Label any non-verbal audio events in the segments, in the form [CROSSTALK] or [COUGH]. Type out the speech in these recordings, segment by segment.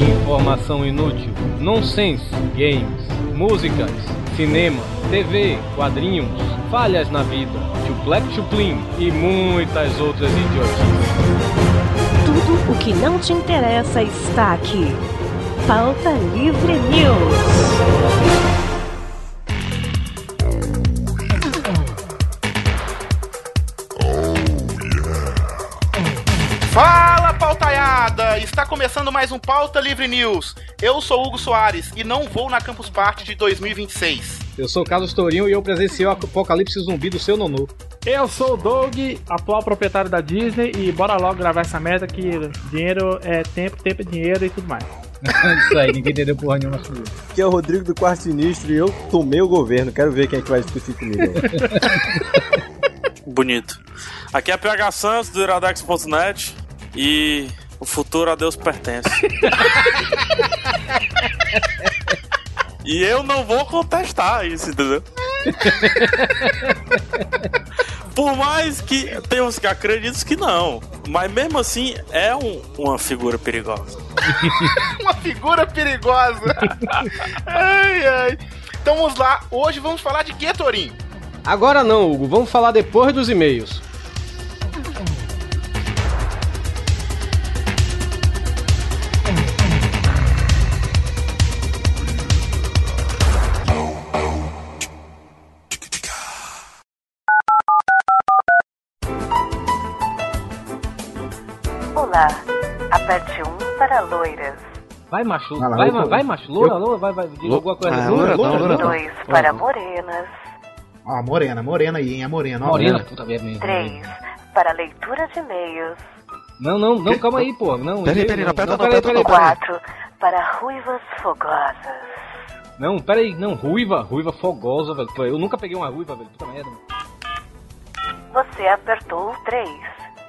Informação inútil, nonsense, games, músicas, cinema, TV, quadrinhos, falhas na vida, chuplec chuplin e muitas outras idiotices. Tudo o que não te interessa está aqui. Pauta Livre News. Começando mais um Pauta Livre News. Eu sou Hugo Soares e não vou na Campus Party de 2026. Eu sou Carlos Tourinho e eu presenciei o apocalipse zumbi do seu nonô. Eu sou o Doug, atual proprietário da Disney, e bora logo gravar essa merda que dinheiro é tempo, tempo é dinheiro e tudo mais. [LAUGHS] Isso aí, ninguém entendeu porra nenhuma sobre isso. Aqui é o Rodrigo do Quarto Sinistro e eu tomei o governo. Quero ver quem é que vai discutir comigo. [LAUGHS] Bonito. Aqui é a PH Santos do iradex.net e o futuro a Deus pertence. [LAUGHS] e eu não vou contestar isso, entendeu? Por mais que tenhamos que acreditar que não. Mas mesmo assim é um- uma figura perigosa. [LAUGHS] Uma figura perigosa. ai, ai. Então vamos lá. Hoje vamos falar de que, Torinho? Agora não, Hugo, vamos falar depois dos e-mails. Olá. Aperte 1 para loiras. Vai, macho, Vai lá, vai, ma- vai, macho, loura, eu- loura, vai, vai, diga alguma coisa. Ah, Loura, loura não, loura, loura não. 2 para morenas. Ó, morena, morena aí, hein? A morena, ó. Morena, puta merda. 3 para leitura de e-mails. Não, não, não, calma aí, pô. Não, Peraí, peraí, não aperta não, peraí, aperta não, peraí. 4 para ruivas fogosas. Não, peraí, não, ruiva, ruiva fogosa, velho. Eu nunca peguei uma ruiva, velho. Puta merda. Você apertou 3.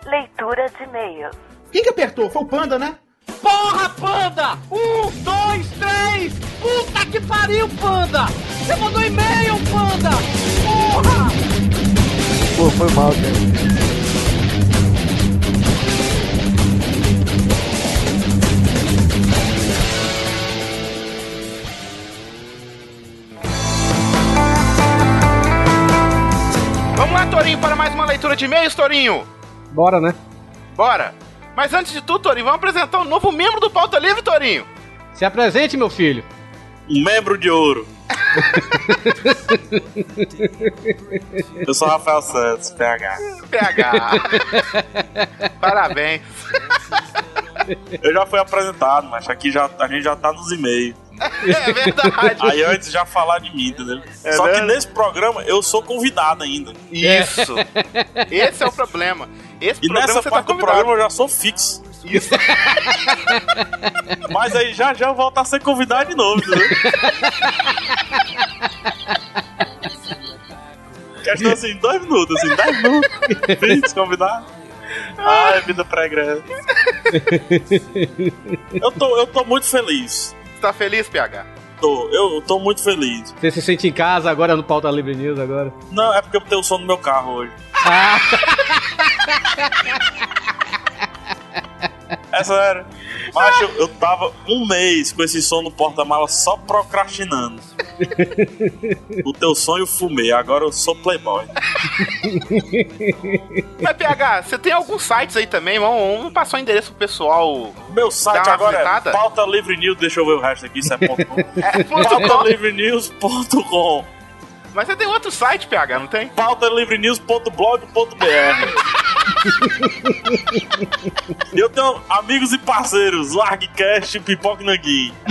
Leitura de e-mails. Quem que apertou? Foi o Panda, né? Porra, panda! Um, dois, três! Puta que pariu, panda! Você mandou e-mail, panda! Porra! Pô, foi mal, cara. Vamos lá, Torinho, para mais uma leitura de e-mails, Torinho. Bora, né? Bora. Mas antes de tudo, Torinho, vamos apresentar um novo membro do Pauta Livre, Torinho. Se apresente, meu filho. Um membro de ouro. [LAUGHS] Eu sou Rafael Santos, PH. PH. [LAUGHS] Parabéns. Eu já fui apresentado, mas aqui já, a gente já tá nos e-mails. [LAUGHS] É verdade. Aí antes já falar de mim, entendeu? É Só que verdade. nesse programa eu sou convidado ainda. Isso. [LAUGHS] Esse é o problema. Esse E programa nessa parte tá do programa eu já sou fixo. Isso. [LAUGHS] Mas aí já já eu volto a ser convidado de novo, entendeu? Questão assim, dois minutos, assim, dez minutos. Fixo, convidado. Ai, vida pregressa. Eu tô, eu tô muito feliz. Você tá feliz, PH? Tô, eu tô muito feliz. Você se sente em casa agora no Pauta Livre News agora? Não, é porque eu tenho som no meu carro hoje. [LAUGHS] É sério. Macho, eu tava um mês com esse som no porta-mala só procrastinando. o teu sonho fumei, agora eu sou playboy. Mas, PH, você tem alguns sites aí também? Vamos, vamos passar o endereço pro pessoal. Meu site agora visitada? é pauta livre news, deixa eu ver o resto aqui, isso é ponto com. É, ponto com. pautalivrenews.com Mas você tem outro site, PH, não tem? pautalivrenews.blog.br eu tenho amigos e parceiros, Largcast e Pipoca Nanguim. [LAUGHS]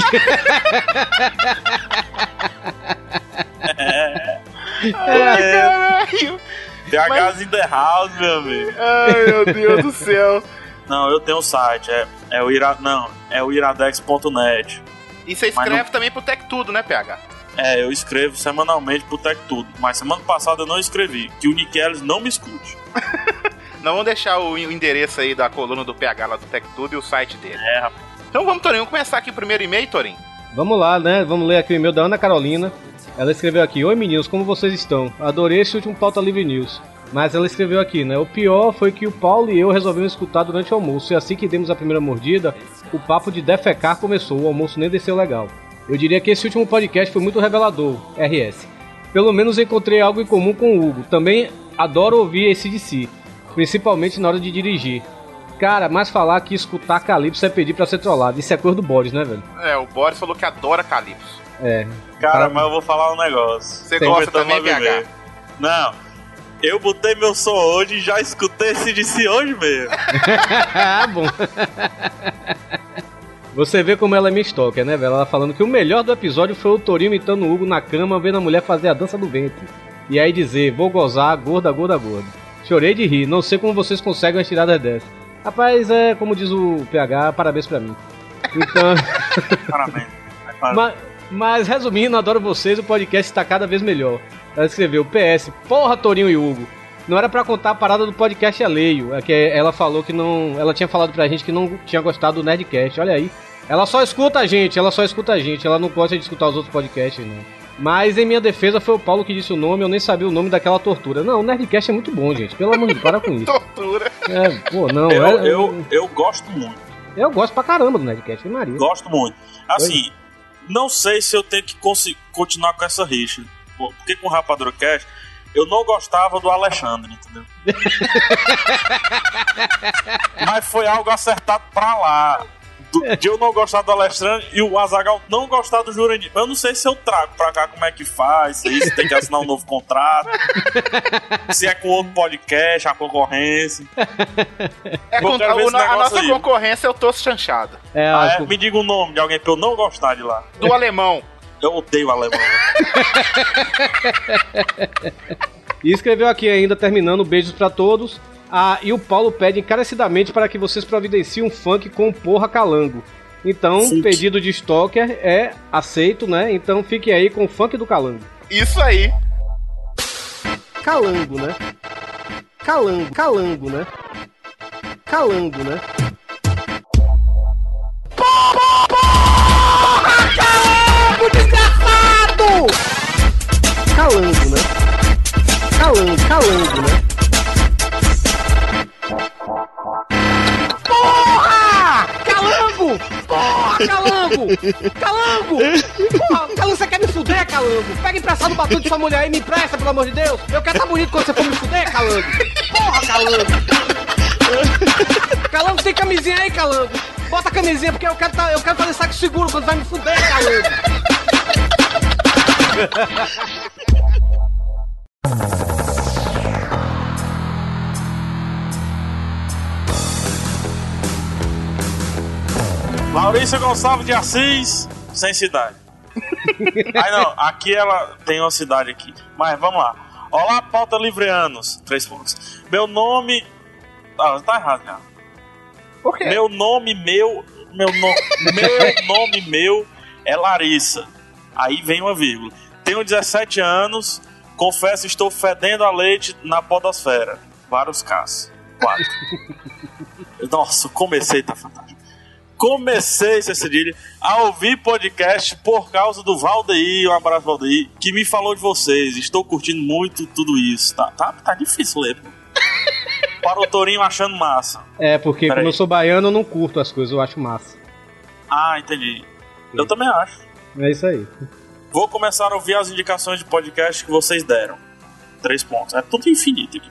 Ai, caralho. THs in the house, meu amigo. Ai, meu Deus do céu. Não, eu tenho um site, é, é o ira, não, é o iradex.net. E você Mas escreve não- também pro Tech Tudo, né, PH? É, eu escrevo semanalmente pro Tech Tudo, mas semana passada eu não escrevi, que o Nick não me escute. [LAUGHS] Não vamos deixar o endereço aí da coluna do PH lá do Tech Tudo e o site dele. É, rapaz. Então vamos, Torinho, vamos começar aqui o primeiro e-mail, Torinho. Vamos lá, né? Vamos ler aqui o e-mail da Ana Carolina. Ela escreveu aqui: Oi meninos, como vocês estão? Adorei esse último pauta Livre News. Mas ela escreveu aqui, né? O pior foi que o Paulo e eu resolvemos escutar durante o almoço. E assim que demos a primeira mordida, o papo de defecar começou. O almoço nem desceu legal. Eu diria que esse último podcast foi muito revelador, RS. Pelo menos encontrei algo em comum com o Hugo. Também adoro ouvir esse de si, principalmente na hora de dirigir. Cara, mas falar que escutar Calypso é pedir pra ser trollado. Isso é coisa do Boris, né, velho? É, o Boris falou que adora Calypso. É. Cara, mas eu vou falar um negócio. Você Tem gosta também, mesmo. Não. Eu botei meu som hoje e já escutei esse de si hoje mesmo. ah, [LAUGHS] [LAUGHS] bom. [LAUGHS] Você vê como ela é minha stalker, né, velho? Ela falando que o melhor do episódio foi o Torinho imitando o Hugo na cama, vendo a mulher fazer a dança do ventre. E aí dizer, vou gozar, gorda, gorda, gorda. Chorei de rir, não sei como vocês conseguem as tiradas dessa. Rapaz, é como diz o PH, parabéns pra mim. Então. [LAUGHS] Parabéns. [LAUGHS] mas, mas resumindo, adoro vocês, o podcast está cada vez melhor. Ela escreveu, PS, porra, Torinho e Hugo. Não era pra contar a parada do podcast alheio. É que ela falou que não. Ela tinha falado pra gente que não tinha gostado do Nerdcast. Olha aí. Ela só escuta a gente, ela só escuta a gente. Ela não gosta de escutar os outros podcasts, não. Mas em minha defesa foi o Paulo que disse o nome, eu nem sabia o nome daquela tortura. Não, o Nerdcast é muito bom, gente. Pelo amor de Deus, para com isso. [LAUGHS] Tortura. É, pô, não. Eu, é- eu, eu gosto muito. eu gosto pra caramba do Nerdcast, Maria. Gosto muito. Assim, não sei se eu tenho que continuar com essa rixa. Porque com o Rapadura Cast, eu não gostava do Alexandre, entendeu? [LAUGHS] Mas foi algo acertado pra lá. Do- de eu não gostar do Alexandre e o Azagal não gostar do Jurandir. Eu não sei se eu trago pra cá como é que faz, se isso tem que assinar um novo contrato, [LAUGHS] se é com outro podcast, a concorrência. É, ver o- a nossa aí. concorrência é o Tosso Chanchado. É, Ah, é? Me diga o nome de alguém que eu não gostar de lá. Do alemão. Eu odeio alemão. [LAUGHS] E escreveu aqui ainda, terminando, beijos pra todos. Ah, e o Paulo pede encarecidamente para que vocês providenciem um funk com porra calango. Então, pedido de stalker é aceito, né? Então fique aí com o funk do calango. Isso aí. Calango, né? Calango, calango, né? Calango, né? Calango, né? Calango, calango, né? Calango! Calango! Porra, calango, você quer me fuder, calango? Pega emprestado o batom de sua mulher aí me empresta, pelo amor de Deus! Eu quero estar bonito quando você for me fuder, calango! Porra, calango! Calango, tem camisinha aí, calango? Bota a camisinha porque eu quero, tá, eu quero fazer saco seguro quando vai me fuder, calango! Maurício Gonçalves de Assis, sem cidade. [LAUGHS] Aí não, aqui ela tem uma cidade aqui. Mas vamos lá. Olá, pauta livreanos. Três pontos. Meu nome. Ah, tá errado já. Por quê? Meu nome meu. Meu, no... [LAUGHS] meu nome meu é Larissa. Aí vem uma vírgula. Tenho 17 anos. Confesso, estou fedendo a leite na podosfera. Vários casos. Quatro. [LAUGHS] Nossa, comecei, tá fantástico. Comecei, Cedilha, a ouvir podcast por causa do Valdeir, um abraço, Valdeir, que me falou de vocês. Estou curtindo muito tudo isso. Tá, tá, tá difícil ler, pô. [LAUGHS] Para o Torinho achando massa. É, porque Pera como aí. eu sou baiano, eu não curto as coisas, eu acho massa. Ah, entendi. Eu também acho. É isso aí. Vou começar a ouvir as indicações de podcast que vocês deram. Três pontos. É tudo infinito aqui.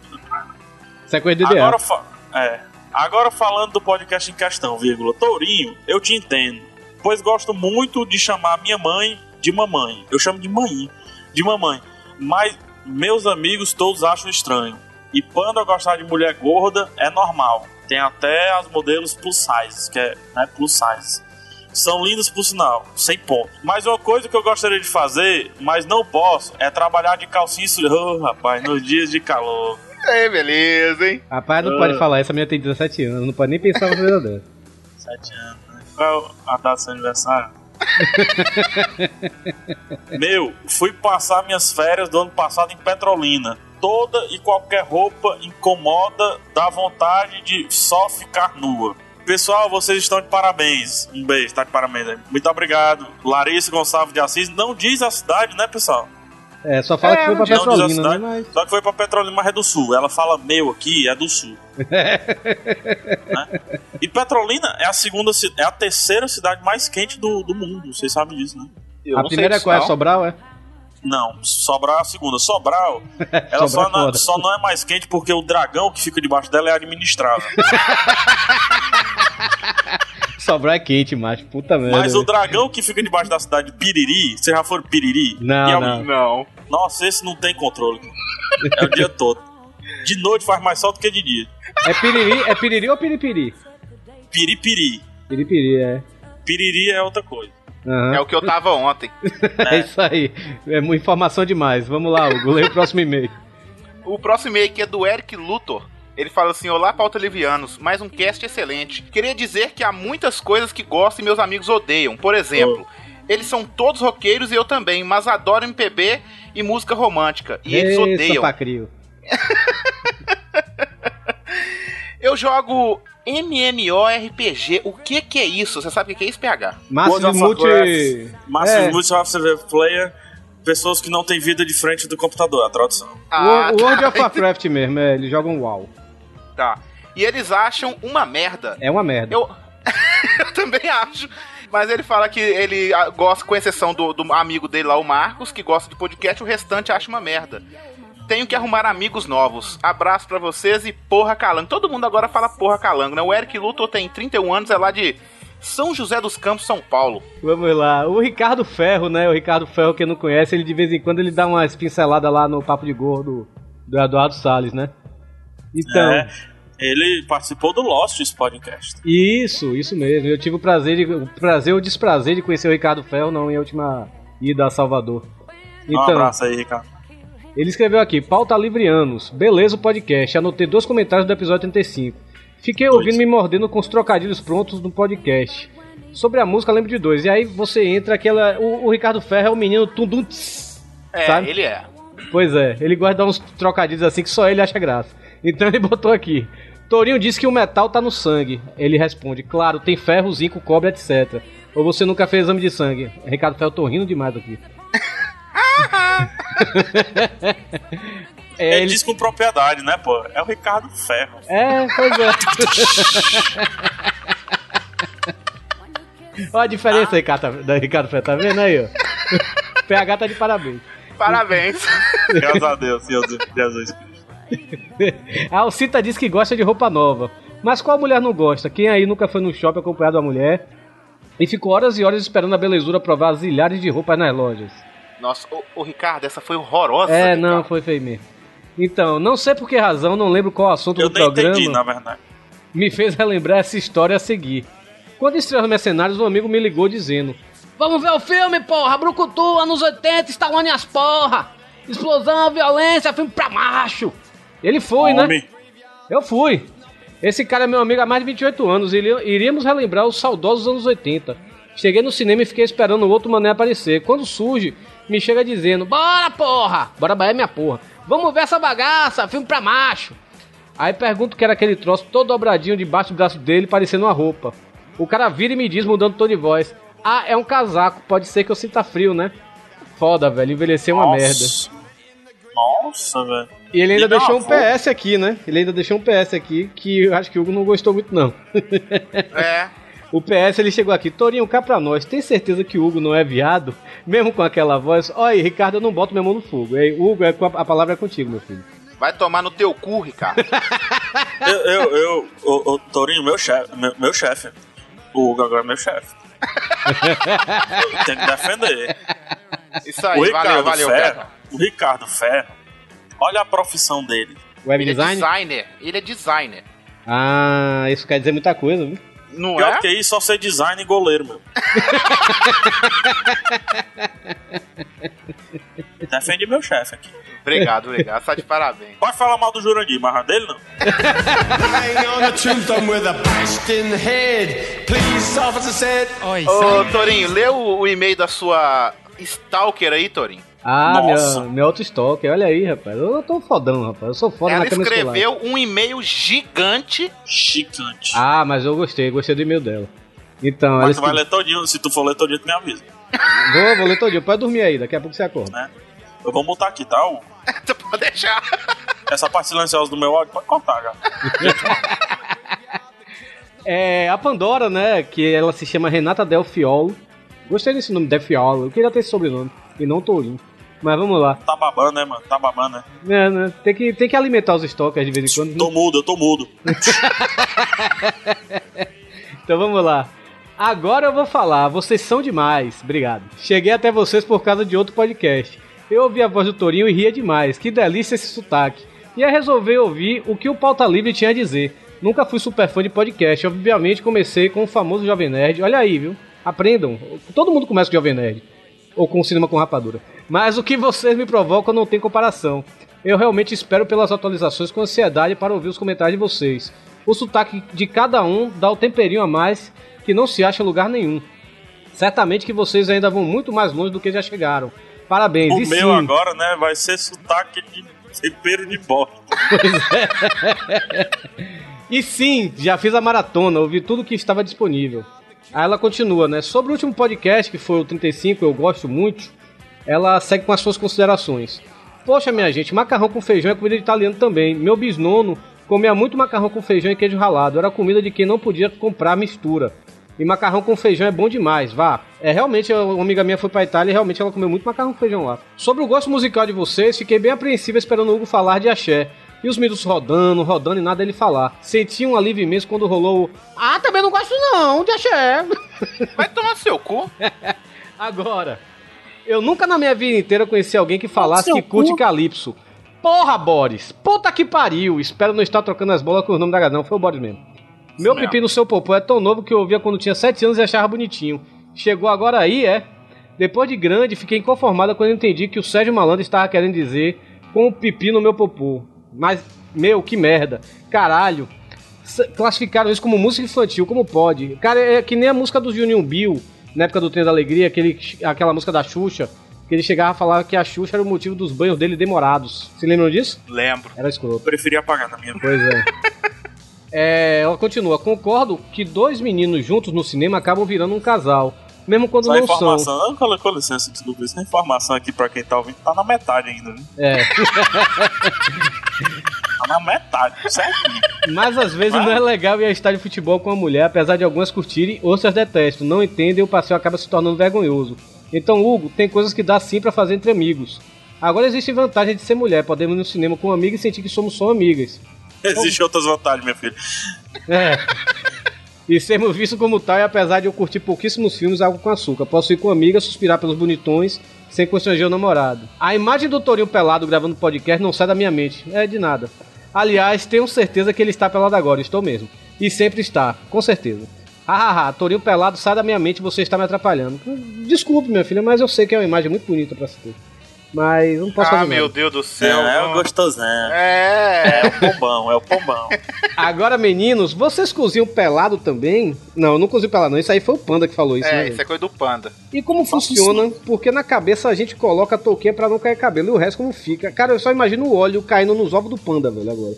Isso é coisa do ideal. Agora, fa- é. Agora falando do podcast em questão, vírgula. Tourinho, eu te entendo. Pois gosto muito de chamar minha mãe de mamãe. Eu chamo de mãe. De mamãe. Mas meus amigos todos acham estranho. E quando eu gostar de mulher gorda, é normal. Tem até as modelos plus size, que é né, plus size. São lindas por sinal, sem ponto. Mas uma coisa que eu gostaria de fazer, mas não posso, é trabalhar de calcinha Oh, rapaz, nos dias de calor. Aí, [LAUGHS] beleza, hein? Rapaz, não Ah. pode falar, essa menina tem 17 anos, não pode nem pensar uma coisa dessa. Sete anos, né? Qual é a data do seu aniversário? [LAUGHS] Meu, fui passar minhas férias do ano passado em Petrolina. Toda e qualquer roupa incomoda, dá vontade de só ficar nua. Pessoal, vocês estão de parabéns. Um beijo, tá de parabéns aí. Muito obrigado. Larissa Gonçalves de Assis. Não diz a cidade, né, pessoal? É, só fala É, que foi pra Petrolina, né? Mas... Só que foi pra Petrolina, mas é do sul. Ela fala meu aqui, é do sul. Né? E Petrolina é a segunda, é a terceira cidade mais quente do, do mundo. Vocês sabem disso, né? Eu A não sei primeira é qual? É. Sobral, é? Não, Sobral é a segunda. Sobral, [LAUGHS] ela Sobral só, é não, foda. só não é mais quente porque o dragão que fica debaixo dela é administrável. [LAUGHS] Sobral é quente, macho. Puta merda. Mas o dragão que fica debaixo da cidade de Piriri, vocês já foram Piriri? Não, é um- não. Não. Nossa, esse não tem controle. É o dia todo. De noite faz mais sol do que de dia. É piriri, é piriri ou piripiri? Piripiri. Piripiri, é. Piriri é outra coisa. Aham. É o que eu tava ontem. É isso aí. É informação demais. Vamos lá, Hugo. Leia o próximo e-mail. O próximo e-mail aqui é do Eric Luthor. Ele fala assim: Olá, pauta livianos, mais um cast excelente. Queria dizer que há muitas coisas que gosto e meus amigos odeiam. Por exemplo, eles são todos roqueiros e eu também, mas adoro MPB e música romântica. E eles Ei, odeiam. [LAUGHS] Eu jogo MMORPG. O que que é isso? Você sabe o que é isso, PH? Of multi... Máximo É. Multiplayer Player, pessoas que não têm vida de frente do computador, a tradução. Ah, O World tá. of Warcraft mesmo, é, eles jogam WoW. Tá. E eles acham uma merda. É uma merda. Eu, [LAUGHS] eu também acho. Mas ele fala que ele ah, gosta, com exceção do, do amigo dele lá, o Marcos, que gosta de podcast, o restante acha uma merda. Tenho que arrumar amigos novos. Abraço pra vocês e porra calango. Todo mundo agora fala porra calango, né? O Eric Luthor tem 31 anos, é lá de São José dos Campos, São Paulo. Vamos lá. O Ricardo Ferro, né? O Ricardo Ferro, quem não conhece, ele de vez em quando ele dá umas pinceladas lá no Papo de Gordo do Eduardo Salles, né? Então, É, ele participou do Lost esse podcast. isso, isso mesmo. Eu tive o prazer, de, o prazer ou desprazer de conhecer o Ricardo Ferro, não, em a última ida a Salvador. um Então, abraço aí, Ricardo. Ele escreveu aqui, pauta livrianos. Beleza o podcast. Anotei dois comentários do episódio 35. Fiquei ouvindo me mordendo com os trocadilhos prontos no podcast. Sobre a música, lembro de dois. E aí você entra aquela. O, o Ricardo Ferro é o menino Tundum É, Sabe? ele é. Pois é, ele gosta de dar uns trocadilhos assim que só ele acha graça. Então ele [LAUGHS] botou aqui. Torinho disse que o metal tá no sangue. Ele responde, claro, tem ferro, zinco, cobre, etc. Ou você nunca fez exame de sangue? Ricardo Ferro, tô rindo demais aqui. [LAUGHS] é, Ele, ele, diz com propriedade, né, pô? É o Ricardo Ferro. É, pois é. [LAUGHS] Olha a diferença aí, Cata, da Ricardo Ferro, tá vendo aí, ó? PH tá de parabéns. Parabéns. Graças a Deus, Senhor Jesus Cristo. A [LAUGHS] Alcita diz que gosta de roupa nova. Mas qual mulher não gosta? Quem aí nunca foi no shopping acompanhado da mulher e ficou horas e horas esperando a belezura provar as milhares de roupas nas lojas? Nossa, ô, ô, Ricardo, essa foi horrorosa. É, Ricardo. não, foi feio mesmo. Então, não sei por que razão, não lembro qual assunto Eu do programa. entendi, na verdade. me fez relembrar essa história a seguir. Quando estreou os Mercenários, um amigo me ligou dizendo: Vamos ver o filme, porra! Brucutu, anos 80, Stallone as porra! Explosão, violência, filme pra macho! Ele foi, né? Homem. Eu fui. Esse cara é meu amigo há mais de 28 anos e iríamos relembrar os saudosos anos 80. Cheguei no cinema e fiquei esperando o outro mané aparecer. Quando surge, me chega dizendo: Bora, porra! Bora, Bahia, minha porra! Vamos ver essa bagaça, filme pra macho! Aí pergunto que era aquele troço todo dobradinho debaixo do braço dele, parecendo uma roupa. O cara vira e me diz, mudando tom de voz: Ah, é um casaco, pode ser que eu sinta frio, né? Foda, velho, envelhecer é uma merda. Nossa, velho. E ele ainda E deixou um avô? PS aqui, né? Ele ainda deixou um PS aqui que eu acho que o Hugo não gostou muito, não. [LAUGHS] É. O PS ele chegou aqui, Torinho, cá pra nós, tem certeza que o Hugo não é viado? Mesmo com aquela voz? Olha aí, Ricardo, eu não boto minha mão no fogo. Ei, Hugo, é com a, palavra é contigo, meu filho. Vai tomar no teu cu, Ricardo. [LAUGHS] Eu, eu, eu o, o Torinho, meu chefe, meu, meu chefe. O Hugo agora é meu chefe. [LAUGHS] Tem que defender. Isso aí, o Ricardo valeu, valeu, Ferro, o Ricardo Ferro, olha a profissão dele. Web Ele é design? designer. Ele é designer. Ah, isso quer dizer muita coisa, viu? Não Pior é? que isso, só ser design e goleiro, meu. [LAUGHS] Defende meu chefe aqui. Obrigado, obrigado. Tá de parabéns. Pode falar mal do Jurandir, mas dele não. Ô, Torinho, lê o, o e-mail da sua Stalker aí, Torinho. Ah, Nossa. meu, meu auto-stalker, olha aí, rapaz. Eu tô fodão, rapaz. Eu sou foda Ela na escolar. escreveu um e-mail gigante. Chicante. Ah, mas eu gostei, gostei do e-mail dela. Então, ela mas tu vai ler todinho, se tu for ler todinho, tu me avisa. [LAUGHS] Vou, vou ler todinho. Pode dormir aí, daqui a pouco você acorda. Né? Eu vou botar aqui, tá? O- [LAUGHS] Tu pode deixar. Essa parte silenciosa do meu áudio pode cortar, já. [LAUGHS] É, a Pandora, né, que ela se chama Renata Delfiolo. Gostei desse nome, Delfiolo. Eu queria ter esse sobrenome, e não Tourinho. Mas vamos lá. Tá babando, né, mano? Tá babando, né? É, né, tem, que, tem que alimentar os estoques de vez em quando. Tô mudo, eu tô mudo. [LAUGHS] Então vamos lá. Agora eu vou falar, vocês são demais. Obrigado. Cheguei até vocês por causa de outro podcast. Eu ouvi a voz do Torinho e ria demais. Que delícia esse sotaque. E aí resolvi ouvir o que o Pauta Livre tinha a dizer. Nunca fui super fã de podcast. Obviamente comecei com o famoso Jovem Nerd. Olha aí, viu? Aprendam. Todo mundo começa com Jovem Nerd. Ou com Cinema com Rapadura. Mas o que vocês me provocam não tem comparação. Eu realmente espero pelas atualizações com ansiedade para ouvir os comentários de vocês. O sotaque de cada um dá o temperinho a mais que não se acha em lugar nenhum. Certamente que vocês ainda vão muito mais longe do que já chegaram. Parabéns. O e meu sim, agora, né, vai ser sotaque de tempero de bosta. [LAUGHS] E sim, já fiz a maratona, ouvi tudo que estava disponível. Aí ela continua, né? Sobre o último podcast, que foi o 35, eu gosto muito, ela segue com as suas considerações. Poxa, minha gente, macarrão com feijão é comida de italiano também. Meu bisnono comia muito macarrão com feijão e queijo ralado. Era comida de quem não podia comprar mistura. E macarrão com feijão é bom demais, vá. É, realmente, uma amiga minha foi pra Itália e realmente ela comeu muito macarrão com feijão lá. Sobre o gosto musical de vocês, fiquei bem apreensivo esperando o Hugo falar de axé. E os mitos rodando, rodando e nada ele falar. Senti um alívio imenso quando rolou o... Ah, também não gosto não de axé. [LAUGHS] Vai tomar seu cu. [LAUGHS] Agora, eu nunca na minha vida inteira conheci alguém que falasse que curte cu. Calypso. Porra, Boris! Puta que pariu! Espero não estar trocando as bolas com o nome da não, foi o Boris mesmo. Meu mesmo. pipi no seu popô é tão novo que eu ouvia quando tinha 7 anos e achava bonitinho. Chegou agora aí, é? Depois de grande, fiquei inconformada quando entendi que o Sérgio Malandro estava querendo dizer com o pipi no meu popô. Mas, meu, que merda. Caralho. Classificaram isso como música infantil, como pode? Cara, é que nem a música do Junior Bill, na época do Trem da Alegria, aquele, aquela música da Xuxa, que ele chegava a falar que a Xuxa era o motivo dos banhos dele demorados. Se lembram disso? Lembro. Era escroto. Eu preferi apagar na minha vida. Pois é. [LAUGHS] É, ela continua. Concordo que dois meninos juntos no cinema acabam virando um casal. Mesmo quando Só não são. informação. Não, com, licença, desculpa. Essa informação aqui pra quem tá ouvindo tá na metade ainda, né? É. [LAUGHS] Tá na metade, certinho. Mas às vezes não é legal ir a estádio de futebol com uma mulher, apesar de algumas curtirem, outras detestam, não entendem e o passeio acaba se tornando vergonhoso. Então, Hugo, tem coisas que dá sim pra fazer entre amigos. Agora existe vantagem de ser mulher, podemos ir no cinema com uma amiga e sentir que somos só amigas. Existem outras vantagens, meu filho. É. [LAUGHS] E sermos vistos como tal, e apesar de eu curtir pouquíssimos filmes, algo com açúcar. Posso ir com amiga, suspirar pelos bonitões, sem constranger o namorado. A imagem do Torinho pelado gravando podcast não sai da minha mente. É de nada. Aliás, tenho certeza que ele está pelado agora, estou mesmo. E sempre está, com certeza. Hahaha, Torinho pelado sai da minha mente, você está me atrapalhando. Desculpe, minha filha, mas eu sei que é uma imagem muito bonita pra se ter. Mas não posso Ah, fazer meu nada. Deus do céu. é o gostosão. É. É o [LAUGHS] pombão, é o pombão. Agora, meninos, vocês cozinham pelado também? Não, eu não cozinho pelado não. Isso aí foi o Panda que falou isso, né? É, gente? isso é coisa do panda. E como funciona? Porque na cabeça a gente coloca a touquinha pra não cair cabelo e o resto como fica. Cara, eu só imagino o óleo caindo nos ovos do panda, velho, agora.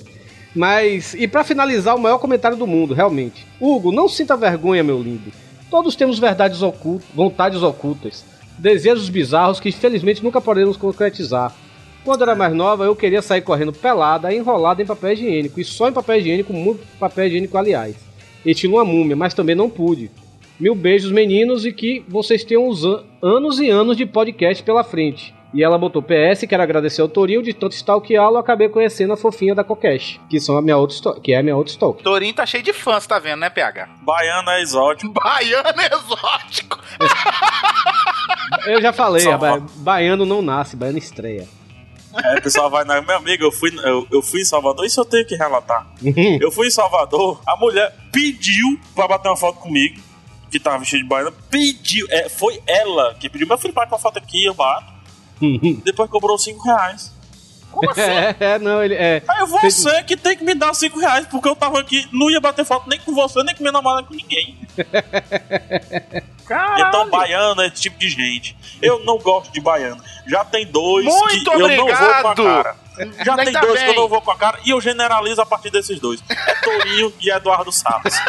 Mas, e pra finalizar, o maior comentário do mundo, realmente. Hugo, não sinta vergonha, meu lindo. Todos temos verdades ocultas, vontades ocultas, desejos bizarros que infelizmente nunca podemos concretizar. Quando era mais nova, eu queria sair correndo pelada, enrolada em papel higiênico, e só em papel higiênico, muito papel higiênico, aliás. Estilo uma múmia, mas também não pude. Mil beijos, meninos, e que vocês tenham os an- anos e anos de podcast pela frente. E ela botou PS, quero agradecer ao Torinho de tanto stalkeá-lo, acabei conhecendo a fofinha da Kokesh, que, são a minha que é a minha outra stalk. Torinho tá cheio de fãs, tá vendo, né, PH? Baiano é exótico. Baiano exótico. Eu já falei, ba- baiano não nasce, baiano estreia. Aí o pessoal vai na. Meu amigo, eu fui, eu, eu fui em Salvador, isso eu tenho que relatar. [LAUGHS] Eu fui em Salvador, a mulher pediu pra bater uma foto comigo, que tava vestida de baiana, pediu, é, foi ela que pediu, meu filho, bate uma foto aqui, eu bato. [LAUGHS] Depois cobrou 5 reais. Como [LAUGHS] assim? é, é, não, ele é. Aí você que tem que me dar 5 reais, porque eu tava aqui, não ia bater foto nem com você, nem com minha namorada, com ninguém. [LAUGHS] Caralho. Então, baiano é esse tipo de gente. Eu não gosto de baiano. Já tem dois Muito que eu não vou com a obrigado. cara. Já tem Ainda dois bem. que eu não vou com a cara e eu generalizo a partir desses dois. É Torinho e Eduardo Salles. [LAUGHS]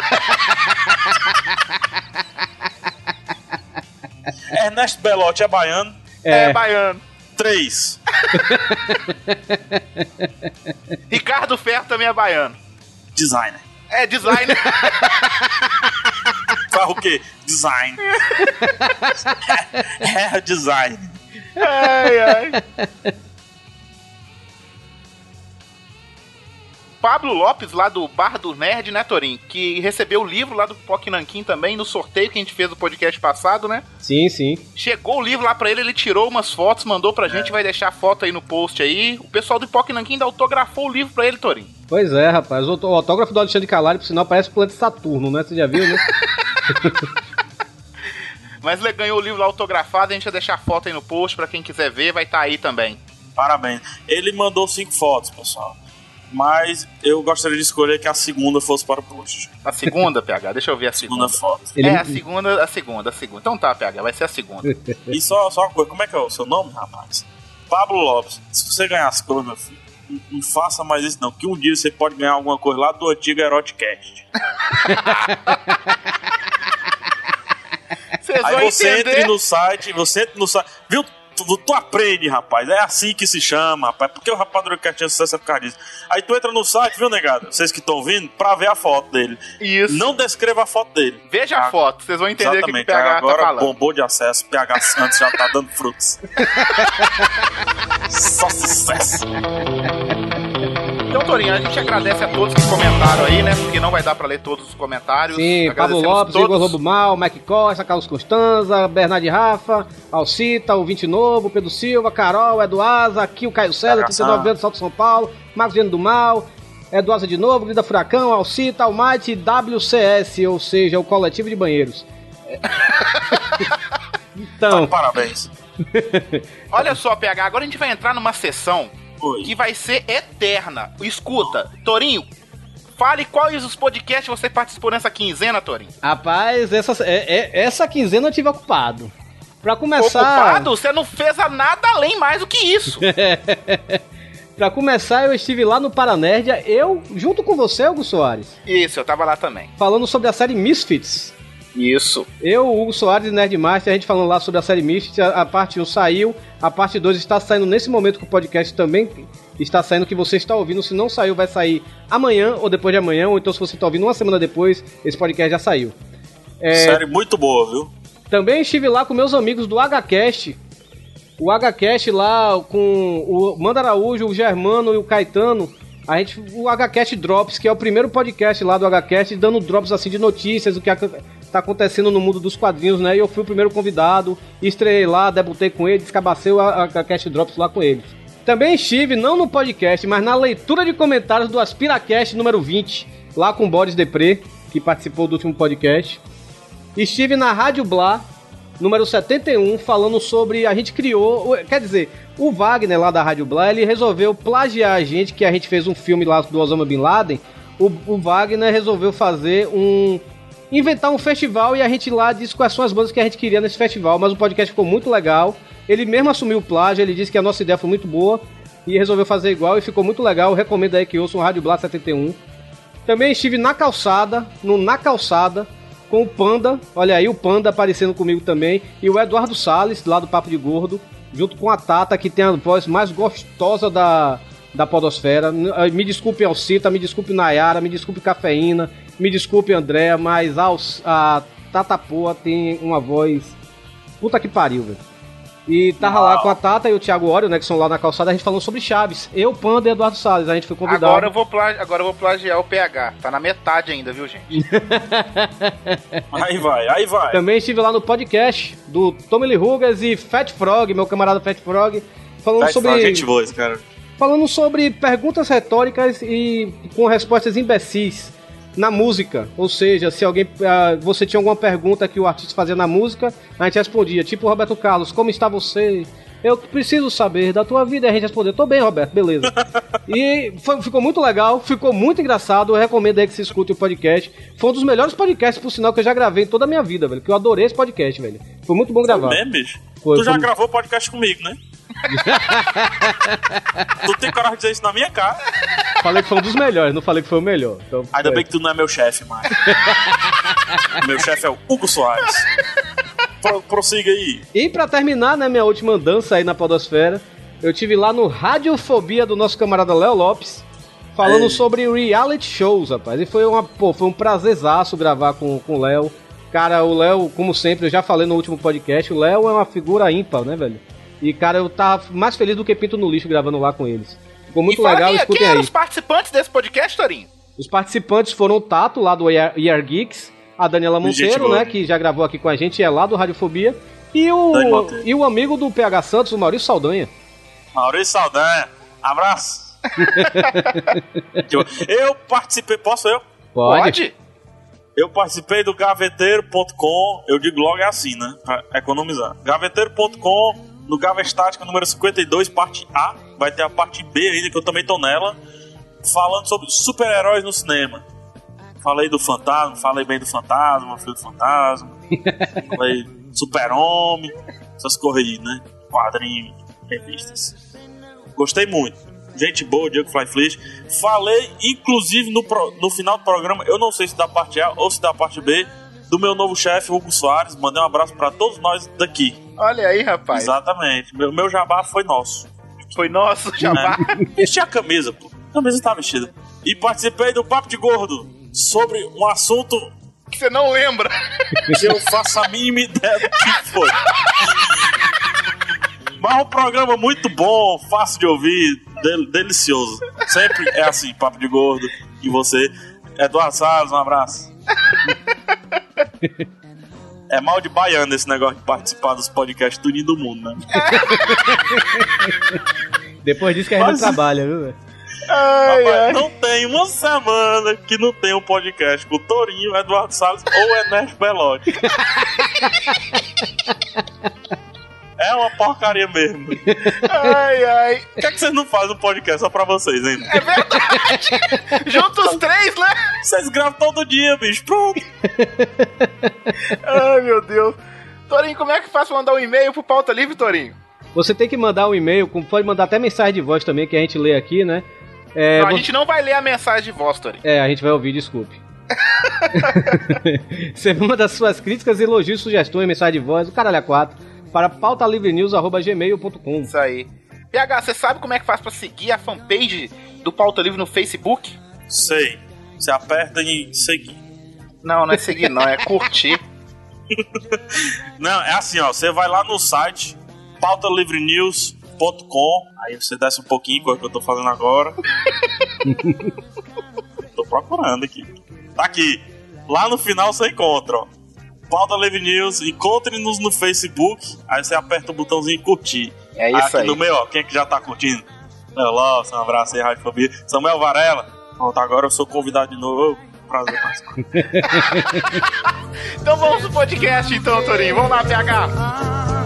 Ernesto Belotti é baiano. É, É, baiano. Três. [LAUGHS] Ricardo Ferro também é baiano. Designer. É designer. [LAUGHS] Faz o quê? Design. [LAUGHS] é, é design. ai, ai. Pablo Lopes, lá do Bar do Nerd, né, Torim? Que recebeu o livro lá do Poc Nankin também, no sorteio que a gente fez no podcast passado, né? Sim, sim. Chegou o livro lá pra ele, ele tirou umas fotos, mandou pra gente, vai deixar a foto aí no post aí. O pessoal do Poc Nankin ainda autografou o livro pra ele, Torim. Pois é, rapaz. O o autógrafo do Alexandre Calari, por sinal, parece o planeta Saturno, né? Você já viu, né? [LAUGHS] Mas ele ganhou o livro lá autografado, a gente vai deixar a foto aí no post pra quem quiser ver, vai estar tá aí também. Parabéns. Ele mandou cinco fotos, pessoal. Mas eu gostaria de escolher que a segunda fosse para o post. A segunda, PH? Deixa eu ver a segunda. Segunda foto. Ele- É, a segunda, a segunda, a segunda. Então tá, PH, vai ser a segunda. E só, só uma coisa, como é que é o seu nome, rapaz? Pablo Lopes. Se você ganhar as coisas, meu filho, não, não faça mais isso não, que um dia você pode ganhar alguma coisa lá do antigo Eroticast. [LAUGHS] Aí você entender. entra no site, você entra no site, viu? Tu, tu aprende, rapaz. É assim que se chama, rapaz. Porque o rapaz do Eroticast tinha sucesso é por causa disso. Aí tu entra no site, viu, negado? Vocês que estão ouvindo, pra ver a foto dele. Isso. Não descreva a foto dele. Veja a Ah, foto, vocês vão entender o que, o Exatamente. PH Agora tá falando. bombou de acesso, PH Santos já tá dando frutos. [LAUGHS] Só sucesso. Então, Torinho, a gente agradece a todos que comentaram aí, né? Porque não vai dar pra ler todos os comentários. Sim, Pablo Lopes, todos. Igor Lobo Mal, Mike Costa, Carlos Constanza, Bernardo Rafa, Alcita, o 20 Novo, Pedro Silva, Carol, Eduardo, aqui o Caio César, Abração. 39 anos, Salto São Paulo, Marcos Gênero do Mal, Eduardo de Novo, Grida Furacão, Alcita, Almighty, WCS, ou seja, o coletivo de banheiros. [LAUGHS] então, Parabéns. Olha só, PH, agora a gente vai entrar numa sessão Oi. que vai ser eterna. Escuta, Torinho, fale quais os podcasts você participou nessa quinzena, Torinho. rapaz, essa, é- é- essa quinzena eu tive ocupado. Pra começar. Ocupado, você não fez a nada além mais do que isso. [LAUGHS] Pra começar, eu estive lá no Paranerdia, eu, junto com você, Hugo Soares, isso, eu tava lá também. falando sobre a série Misfits. Isso. Eu, Hugo Soares e Nerdmaster, a gente falando lá sobre a série Misfits, a, a parte 1 saiu, a parte 2 está saindo nesse momento que o podcast também está saindo, que você está ouvindo. Se não saiu, vai sair amanhã ou depois de amanhã, ou então se você está ouvindo uma semana depois, esse podcast já saiu. É, Série muito boa, viu? também estive lá com meus amigos do HCast. O HCast lá com o Manda Araújo, o Germano e o Caetano. A gente, o HCast Drops, que é o primeiro podcast lá do HCast, dando drops assim de notícias, o que tá acontecendo no mundo dos quadrinhos, né? E eu fui o primeiro convidado, estreiei lá, debutei com eles, descabacei o HCast Drops lá com eles. Também estive, não no podcast, mas na leitura de comentários do Aspiracast número 20, lá com o Boris Depré, que participou do último podcast. Estive na Rádio Blá, número 71, falando sobre. A gente criou. Quer dizer, o Wagner lá da Rádio Blá, ele resolveu plagiar a gente, que a gente fez um filme lá do Osama Bin Laden. O, o Wagner resolveu fazer um. Inventar um festival e a gente lá disse quais são as bandas que a gente queria nesse festival, mas o podcast ficou muito legal. Ele mesmo assumiu o plágio, ele disse que a nossa ideia foi muito boa e resolveu fazer igual e ficou muito legal. Eu recomendo aí que ouçam o Rádio Blá 71. Também estive na calçada, no Na Calçada, com o Panda, olha aí o Panda aparecendo comigo também, e o Eduardo Salles, lá do Papo de Gordo, junto com a Tata, que tem a voz mais gostosa da, da podosfera. Eh, Me desculpe Alcita, me desculpe Nayara, me desculpe Cafeína, me desculpe Andréa, mas a, a Tata Poa tem uma voz... Puta que pariu, velho. E tava lá com a Tata e o Thiago Ório, né, que são lá na calçada, a gente falando sobre Chaves. Eu, Panda e Eduardo Salles, a gente foi convidado. Agora eu, vou plagi- agora eu vou plagiar o PH. Tá na metade ainda, viu, gente? [LAUGHS] Aí vai, aí vai. Também estive lá no podcast do Tommy Lee Rugas e Fat Frog, meu camarada Fat Frog, falando Vai, sobre fala, gente boa esse cara. falando sobre perguntas retóricas e com respostas imbecis na música. Ou seja, se alguém ah, você tinha alguma pergunta que o artista fazia na música, a gente respondia, tipo Roberto Carlos, como está você? Eu preciso saber da tua vida. E a gente respondeu, tô bem, Roberto, beleza. [LAUGHS] e foi- ficou muito legal, ficou muito engraçado. Eu recomendo aí que você escute o podcast. Foi um dos melhores podcasts, por sinal, que eu já gravei em toda a minha vida, velho. Que eu adorei esse podcast, velho. Foi muito bom gravar. Mesmo, bicho? Foi, tu já foi- gravou podcast comigo, né? [LAUGHS] tu tem coragem de dizer isso na minha cara. Falei que foi um dos melhores, não falei que foi o melhor. Então, Ainda bem que tu não é meu chefe, mais. [LAUGHS] meu chefe é o Hugo Soares. Pro- prossiga aí. E pra terminar, né, minha última dança aí na podosfera, eu tive lá no Radiofobia do nosso camarada Léo Lopes, falando Ei. sobre reality shows, rapaz. E foi, uma, pô, foi um prazerzaço gravar com, com o Léo. Cara, o Léo, como sempre, eu já falei no último podcast, o Léo é uma figura ímpar, né, velho? E, cara, eu tava mais feliz do que Pinto no Lixo gravando lá com eles. Ficou muito e fala legal, quem, escutem quem aí. eram os participantes desse podcast, Torinho? Os participantes foram o Tato, lá do ER Geeks, a Daniela Monteiro, boa. né, que já gravou aqui com a gente, é lá do Radiofobia, e o, Monteiro. e o amigo do PH Santos, o Maurício Saldanha. Maurício Saldanha, abraço. [LAUGHS] eu participei, posso eu? Pode? Eu participei do gaveteiro.com, eu digo logo é assim, né? Pra economizar. Gaveteiro.com, no Gava Estática número 52, parte A. Vai ter a parte B ainda, que eu também tô nela. Falando sobre super-heróis no cinema. Falei do Fantasma, falei bem do Fantasma, filho do Fantasma. [LAUGHS] falei Super-Homem, essas coisas aí, né? Quadrinhos, revistas. Gostei muito. Gente boa, Diego Flyflish. Falei, inclusive, no, pro- no final do programa, eu não sei se da parte A ou se da parte B, do meu novo chefe, Hugo Soares. Mandei um abraço pra todos nós daqui. Olha aí, rapaz. Exatamente. Meu, meu jabá foi nosso. Foi nosso jabá. Vesti a camisa, pô. A camisa tá vestida. E participei do Papo de Gordo sobre um assunto que você não lembra. que eu faço a mínima ideia do que foi. Mas é um programa muito bom, fácil de ouvir, del- delicioso. Sempre é assim, Papo de Gordo. E você, Eduardo Salles, um abraço. É mal de baiano esse negócio de participar dos podcasts tudo do mundo, né? [LAUGHS] Depois disso que a gente Mas- trabalha, viu, velho? Ai, Rapaz, ai. não tem uma semana que não tem um podcast com o Torinho, Eduardo Salles ou Ernesto Belotti. [LAUGHS] É uma porcaria mesmo. Por Ai, ai. que, é que vocês não fazem um podcast só pra vocês ainda? Juntos os três, né? Vocês gravam todo dia, bicho. Pronto. Ai, meu Deus. Torinho, como é que faz pra mandar um e-mail pro Pauta Livre, Torinho? Você tem que mandar um e-mail, pode mandar até mensagem de voz também, que a gente lê aqui, né? É, Não, a vo- gente não vai ler a mensagem de voz, Torinho. é, a gente vai ouvir, desculpe. [LAUGHS] Você manda suas críticas, elogios, sugestões, mensagem de voz, o caralho a quatro, para pautalivrenews.gmail.com. Isso aí. PH, você sabe como é que faz pra seguir a fanpage do Pauta Livre no Facebook? Sei. Você aperta em seguir. Não, não é seguir, não, é curtir. [LAUGHS] Não, é assim, ó. Você vai lá no site pautalivrenews.com. Aí você desce um pouquinho, coisa que eu tô fazendo agora. [LAUGHS] tô procurando aqui. Tá aqui. Lá no final você encontra, ó. Pauta Livre News, encontre-nos no Facebook. Aí você aperta o botãozinho curtir. É Aí isso aqui aí. no meio, ó, quem é que já tá curtindo? Lopes, um abraço aí, Rádio Fobia. Samuel Varela. Pronto, agora eu sou convidado de novo. Prazer. [LAUGHS] Então vamos pro podcast, então, Torinho. Vamos lá, PH.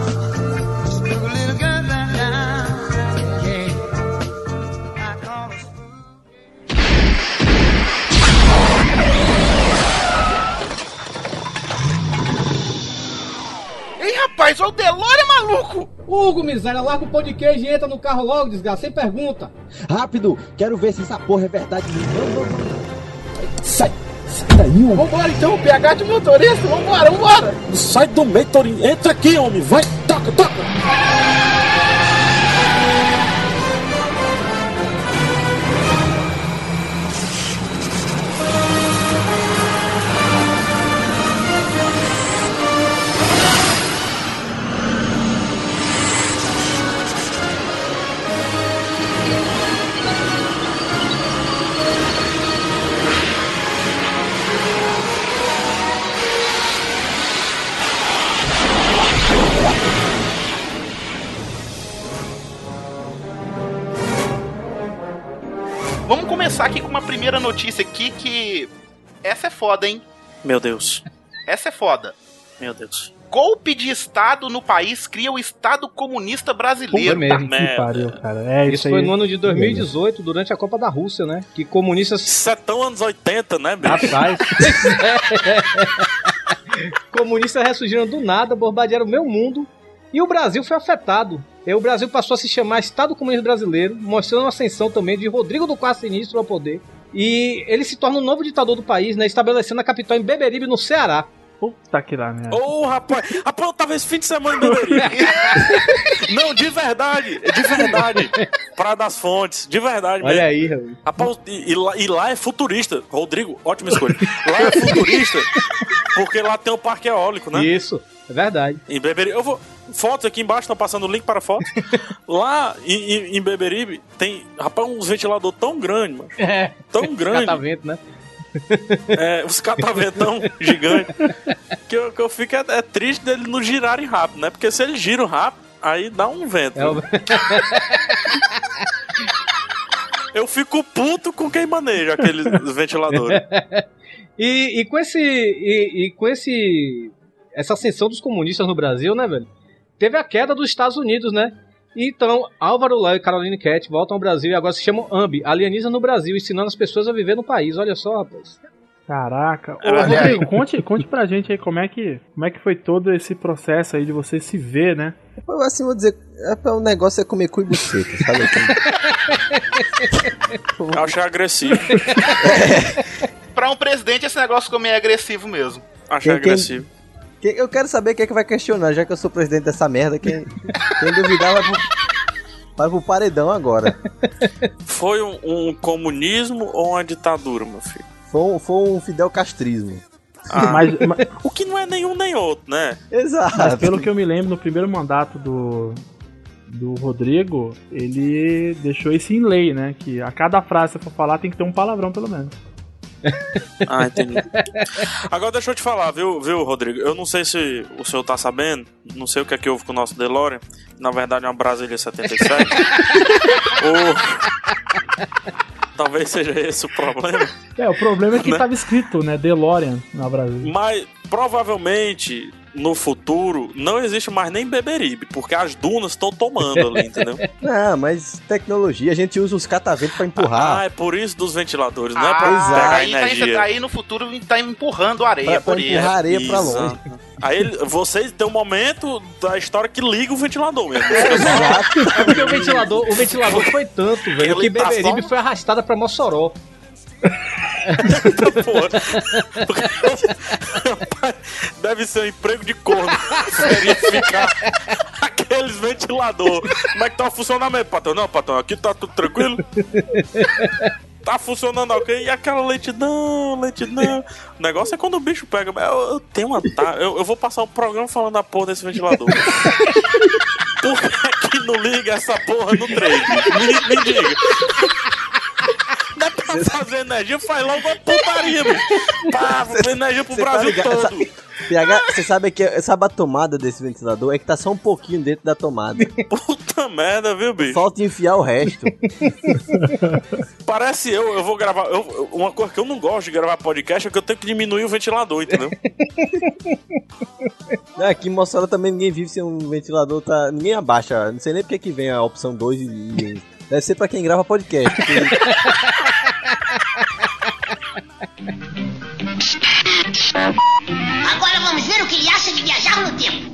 Ei, rapaz, olha o Delore, maluco! Hugo, miséria, larga o podcast e entra no carro logo, desgraça, sem pergunta. Rápido, quero ver se essa porra é verdade. Sai, sai daí, homem. Vambora então, PH de motorista, vambora, vambora. Sai do meio, Torinho. Entra aqui, homem. Vai, toca, toca. Vamos começar aqui com uma primeira notícia aqui que... Essa é foda, hein? Meu Deus. Essa é foda. Meu Deus. Golpe de Estado no país cria o Estado Comunista Brasileiro. mesmo, que merda. pariu, cara. É isso, Isso aí. foi no ano de 2018, durante a Copa da Rússia, né? Que comunistas. Isso é tão anos 80, né, bicho? Rapaz. [LAUGHS] comunistas ressurgiram do nada, bombardearam o meu mundo. E o Brasil foi afetado. E o Brasil passou a se chamar Estado Comunista Brasileiro, mostrando a ascensão também de Rodrigo do Quarto Sinistro ao poder. E ele se torna o novo ditador do país, né? Estabelecendo a capital em Beberibe, no Ceará. Puta que lá, merda. Ô, rapaz, rapaz, eu tava esse fim de semana em Beberibe. [LAUGHS] Não, de verdade, de verdade. Praia das Fontes, de verdade Olha mesmo. aí, Raul. Rapaz, e, e lá, e lá é futurista. Rodrigo, ótima escolha. Lá é futurista, porque lá tem o parque eólico, né? Isso, é verdade. Em Beberibe. Eu vou. Fotos aqui embaixo, estão passando o link para fotos. [LAUGHS] Lá em, em, Beberibe tem, rapaz, uns ventilador tão grande, mano. É. Tão [LAUGHS] grande. Catavento, né? É, os cataventão [LAUGHS] gigantes. Que eu, que eu fico é, é triste deles não girarem rápido, né? Porque se eles giram rápido, aí dá um vento. É o- Eu fico puto com quem maneja aqueles ventiladores. E, e com esse. E, e com esse. Essa ascensão dos comunistas no Brasil, né, velho? Teve a queda dos Estados Unidos, né? Então, Álvaro Léo e Caroline Cat voltam ao Brasil e agora se chamam AMB, Alienígena no Brasil, ensinando as pessoas a viver no país. Olha só, rapaz. Caraca. Ô, aí. Rodrigo, conte, conte pra gente aí como é, que, como é que foi todo esse processo aí de você se ver, né? Eu, assim, vou dizer, é, o negócio é comer cu e buceta, sabe? [LAUGHS] Eu achei agressivo. Pra um presidente, esse negócio ficou meio agressivo mesmo. Achei agressivo. Eu quero saber quem é que vai questionar, já que eu sou presidente dessa merda. Quem, quem duvidar vai pro, vai pro paredão agora. Foi um, um comunismo ou uma ditadura, meu filho? Foi um, foi um Fidel Castrismo. Ah, Mas, mas- O que não é nenhum nem outro, né? Exato. mas pelo que eu me lembro, no primeiro mandato do, do Rodrigo, ele deixou isso em lei, né? Que a cada frase que você for falar tem que ter um palavrão, pelo menos. [LAUGHS] Ah, entendi. Agora deixa eu te falar, viu, viu, Rodrigo? Eu não sei se o senhor tá sabendo, não sei o que é que houve com o nosso DeLorean. Na verdade é uma Brasília 77. [LAUGHS] Ou... Talvez seja esse o problema. É, o problema é que Né? tava escrito, né? DeLorean na Brasil. Mas provavelmente no futuro não existe mais nem Beberibe, porque as dunas estão tomando ali, [LAUGHS] entendeu? Não, mas tecnologia, a gente usa os cataventos pra empurrar. Ah, é por isso dos ventiladores, não é pra Ah, pegar aí, tá, energia. aí no futuro tá empurrando areia pra, pra por empurrar isso. areia pra longe. Aí vocês tem um momento da história que liga o ventilador mesmo. Só- Exato. [LAUGHS] É porque o ventilador, o ventilador foi tanto, velho, que tá Beberibe só- foi arrastada pra Mossoró. Deve ser um emprego de corno verificar aqueles ventiladores. Como é que tá o funcionamento, patrão? Não, patrão, aqui tá tudo tranquilo. Tá funcionando ok? E aquela lentidão, lentidão. O negócio é quando o bicho pega. Eu, eu tenho uma. ta- Eu, eu vou passar o programa falando da porra desse ventilador. Por que, que não liga essa porra no trem? Me, me diga. É pra fazer energia, faz logo uma putaria, bicho. Pá, energia pro Cê tá Brasil ligado? todo. PH, você sabe que sabe a tomada desse ventilador? É que tá só um pouquinho dentro da tomada. Puta merda, viu, bicho? Falta enfiar o resto. Parece eu, eu vou gravar. eu- uma coisa que eu não gosto de gravar podcast é que eu tenho que diminuir o ventilador, entendeu? Não, aqui em Mossoró também ninguém vive sem um ventilador, tá? Ninguém abaixa. Não sei nem porque que vem a opção 2 e. e- Deve ser pra quem grava podcast. porque- [LAUGHS]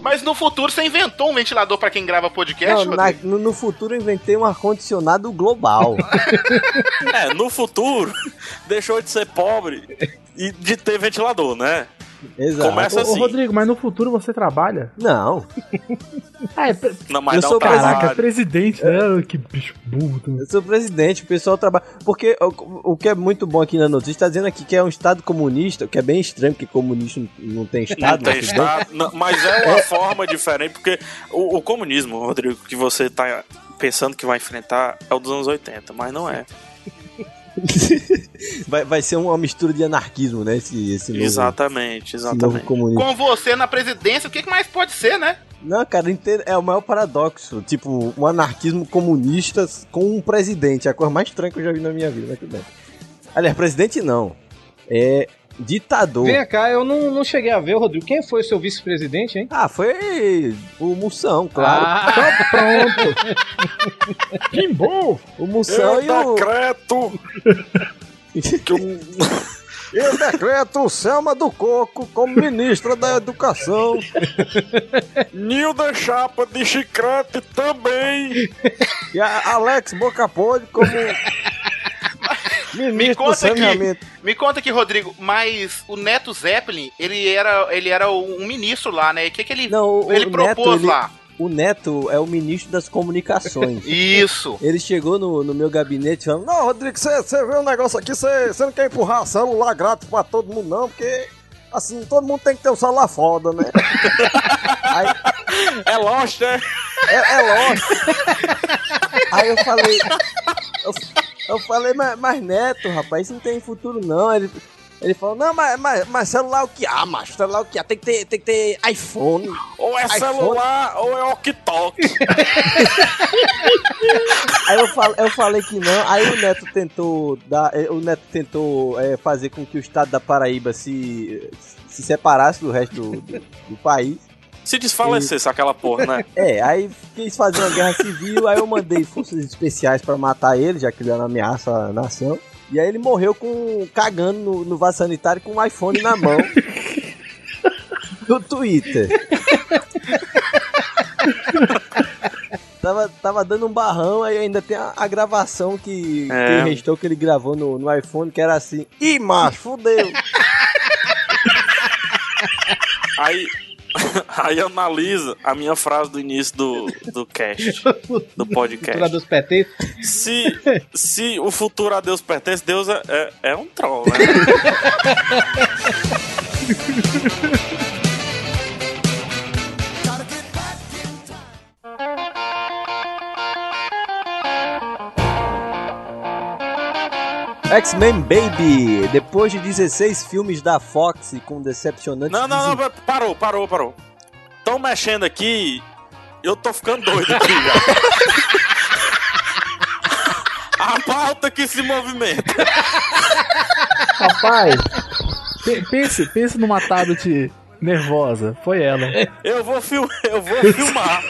Mas no futuro você inventou um ventilador pra quem grava podcast, Não, na- no, no futuro eu inventei um ar-condicionado global. [LAUGHS] É, no futuro, [LAUGHS] deixou de ser pobre e de ter ventilador, né? Exato. Começa Ô, ô, assim. Rodrigo, mas no futuro você trabalha? Não, [LAUGHS] Ah, é, Não, mas Eu sou um caraca, é presidente, né? Que bicho burro. eu sou presidente, o pessoal trabalha. Porque o, o que é muito bom aqui na notícia, tá dizendo aqui que é um estado comunista, o que é bem estranho, porque comunista não- não tem Não estado. tem mas tudo bem. estado, não, mas é uma [LAUGHS] forma diferente, porque o, o comunismo, Rodrigo, que você tá pensando que vai enfrentar é o dos anos 80, mas não é. [LAUGHS] vai, vai ser uma mistura de anarquismo, né? Esse, esse novo, Exatamente, esse novo exatamente. Com você na presidência, o que mais pode ser, né? Não, cara, é o maior paradoxo. Tipo, um anarquismo comunista com um presidente. É a coisa mais estranha que eu já vi na minha vida, mas tudo bem. Aliás, presidente não. É ditador. Vem cá, eu não, não cheguei a ver, Rodrigo. Quem foi o seu vice-presidente, hein? Ah, foi o Moção, claro. Ah, Pronto. [LAUGHS] Kimbo! o Moção Eu e o. decreto [LAUGHS] que o Eu decreto Selma do Coco como ministra da Educação. Nilda Chapa de Chicrete também. E a Alex Boca Podre como. [LAUGHS] Me conta aqui, saneamento. me conta aqui, Rodrigo, mas o Neto Zeppelin, ele era, ele era um ministro lá, né? O que, que ele, Não, ele propôs Neto, ele- lá? O Neto é o ministro das comunicações. [LAUGHS] Isso. Ele chegou no, no meu gabinete falando: Não, Rodrigo, você vê um negócio aqui, você não quer empurrar celular grátis pra todo mundo, não, porque assim, todo mundo tem que ter um celular foda, né? [LAUGHS] Aí, É Lost, né? é, é lógico. Aí eu falei. Eu, eu falei, mas, mas Neto, rapaz, isso não tem futuro não. Ele, ele falou, não, mas, mas, mas celular o que há, macho? Celular o que há? Tem que ter, tem que ter iPhone. Ou é iPhone. celular, ou é ok-tok. Aí eu, fal, eu falei que não, aí o Neto tentou dar, eh, o Neto tentou eh, fazer com que o estado da Paraíba se, se separasse do resto do, do, do país. Se desfalecesse aquela porra, né? [LAUGHS] É, aí quis fazer uma guerra civil, aí eu mandei forças especiais pra matar ele, já que ele era uma ameaça à nação. E aí ele morreu com cagando no, no vaso sanitário com um iPhone na mão. [LAUGHS] no Twitter. tava, tava dando um barrão, aí ainda tem a, a gravação que, É. que restou que ele gravou no, no iPhone, que era assim, ih, macho, fudeu. Aí, [LAUGHS] aí analisa a minha frase do início do, do cast, do podcast. Cultura dos PT. Se, se o futuro a Deus pertence, Deus é, é, é um troll, né? [LAUGHS] X-Men Baby, depois de 16 filmes da Fox com decepcionantes Não, não, não, parou, parou, parou. Tão mexendo aqui, eu tô ficando doido aqui já. [LAUGHS] A pauta que se movimenta. Rapaz, pe- pense, pense numa tablet nervosa. Foi ela. Eu vou, fil eu vou filmar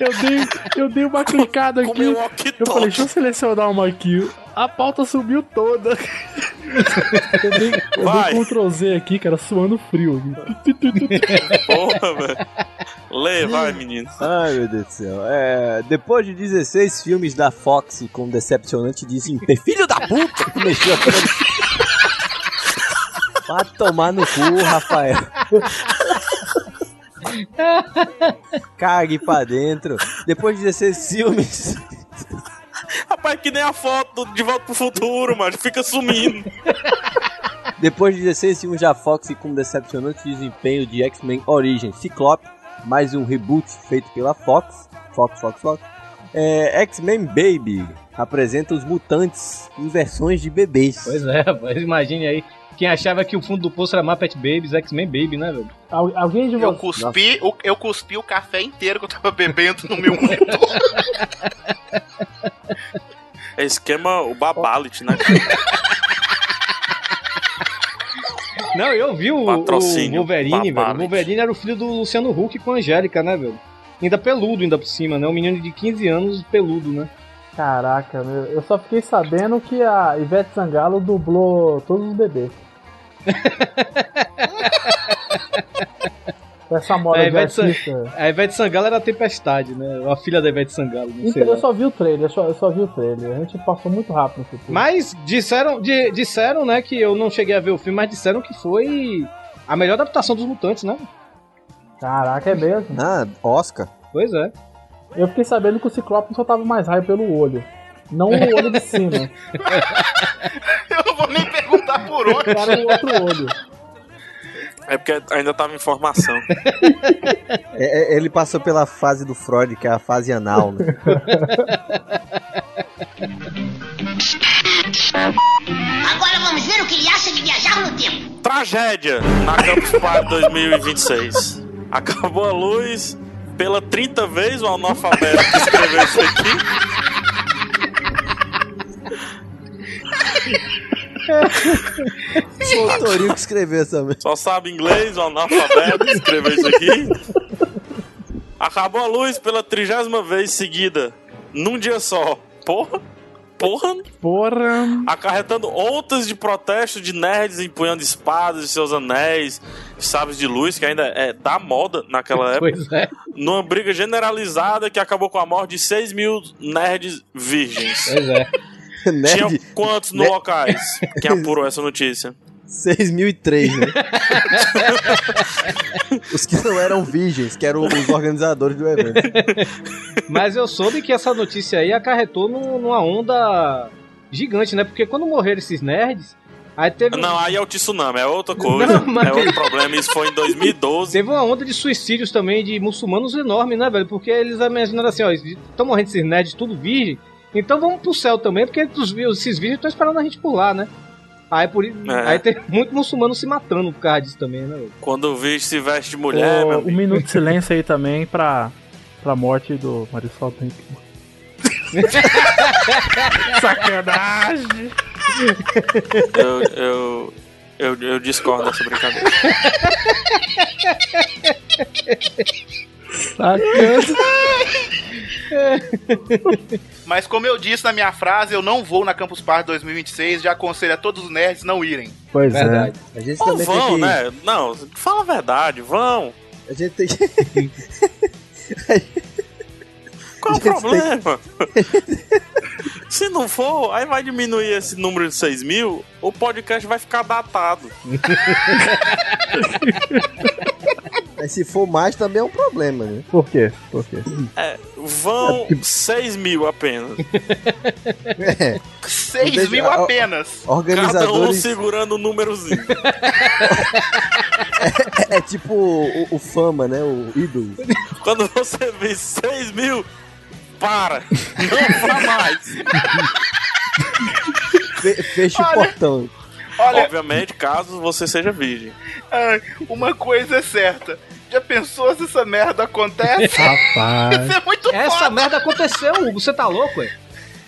Eu dei, eu dei uma clicada aqui. Eu falei, deixa eu selecionar uma aqui. A pauta subiu toda. Eu dei, eu Vai. dei Ctrl Z aqui, cara, suando frio. Porra, velho. Lê, vai, menino. Ai, meu Deus do céu. É, depois de 16 filmes da Fox com decepcionante desempenho. Filho da puta que mexeu a. Vai tomar no cu, Rafael. Cague pra dentro. Depois de 16 filmes. Rapaz, que nem a foto De Volta pro Futuro, mano. Fica sumindo. Depois de 16 filmes da Fox com decepcionante desempenho de X-Men Origins Ciclope, mais um reboot feito pela Fox, Fox, Fox, Fox, é, X-Men Baby apresenta os mutantes em versões de bebês. Pois é, rapaz. Imagine aí. Quem achava que o fundo do poço era Muppet Babies, X-Men Baby, né, velho? Al- alguém de Eu cuspi, o, eu cuspi o café inteiro que eu tava bebendo no meu [LAUGHS] monitor. É esquema o Babalit, né? Não, eu vi o, o Wolverine, velho. O Wolverine era o filho do Luciano Huck com a Angélica, né, velho? Ainda peludo, ainda por cima, né? Um menino de 15 anos peludo, né? Caraca, meu, eu só fiquei sabendo que a Ivete Sangalo dublou todos os bebês. Com Essa moda A de Ivete, artista. a Ivete Sangalo era a Tempestade, né? A filha da Ivete Sangalo, não sei Então, eu lá. só vi o trailer, eu só, eu só vi o trailer. A gente passou muito rápido no futuro. Mas disseram, di- disseram, né, que eu não cheguei a ver o filme, mas disseram que foi a melhor adaptação dos mutantes, né? Caraca, é mesmo. Ah, Oscar. Pois é. Eu fiquei sabendo que o Ciclope só tava mais raio pelo olho. Não o olho de cima. [LAUGHS] eu não vou nem perguntar por onde. Era o outro olho. É porque ainda tava em formação. É, é, ele passou pela fase do Freud, que é a fase anal, né? Agora vamos ver o que ele acha de viajar no tempo. Tragédia na Campus Party 2026. Acabou a luz. Pela 30 vez o analfabeto que escreveu isso aqui. O Torinho que escreveu essa merda. Só sabe inglês, o analfabeto que escreveu isso aqui. Acabou a luz pela trigésima vez seguida. Num dia só. Porra. Porra. Porra. Acarretando ondas de protesto de nerds empunhando espadas e seus anéis, sabres de luz, que ainda é da moda naquela época. Pois é. Numa briga generalizada que acabou com a morte de 6 mil nerds virgens. Pois é. Tinha Nerd quantos no locais? Quem apurou essa notícia? 6003, né? [LAUGHS] Os que não eram virgens, que eram os organizadores do evento. Mas eu soube que essa notícia aí acarretou num- numa onda gigante, né? Porque quando morreram esses nerds, aí teve, Não, aí é o tsunami, é outra coisa. Não, [LAUGHS] mas- É outro problema. Isso foi em 2012. teve uma onda de suicídios também de muçulmanos enorme, né, velho? Porque eles imaginaram assim, ó, estão morrendo esses nerds tudo virgem, então vamos pro céu também, porque os, esses virgens estão esperando a gente por lá, né? Aí, por, É. aí tem muito muçulmano se matando por causa disso também, né? Quando o bicho se veste de mulher, Ô, meu um amigo. minuto de [LAUGHS] silêncio aí também pra, pra morte do Marisol Tank. [LAUGHS] Sacanagem! Eu, eu, eu, eu discordo dessa brincadeira. [LAUGHS] Sacanagem! Mas como eu disse na minha frase, eu não vou na Campus Party 2026, já aconselho a todos os nerds não irem. Pois Verdade. A gente Ou vão, tem que... né? Não, fala a verdade, vão. A gente tem que... Qual é o Gente, tem- problema? Se não for, aí vai diminuir esse número de 6 mil, o podcast vai ficar datado. [LAUGHS] Mas se for mais também é um problema, né? Por quê? Por quê? É, vão 6 mil apenas. [LAUGHS] É, 6 Deixa- mil ó, apenas. Cada um organizadores segurando o númerozinho. [LAUGHS] é tipo o, o fama, né? O ídolo. Quando você vê 6 mil, para! Não vá mais! Fe- fecha o Olha. portão. Olha, Obviamente, caso você seja virgem. uma coisa é certa. Já pensou se essa merda acontece? [LAUGHS] [LAUGHS] Rapaz. Isso é muito Essa foda. merda aconteceu, Hugo, você tá louco, ué?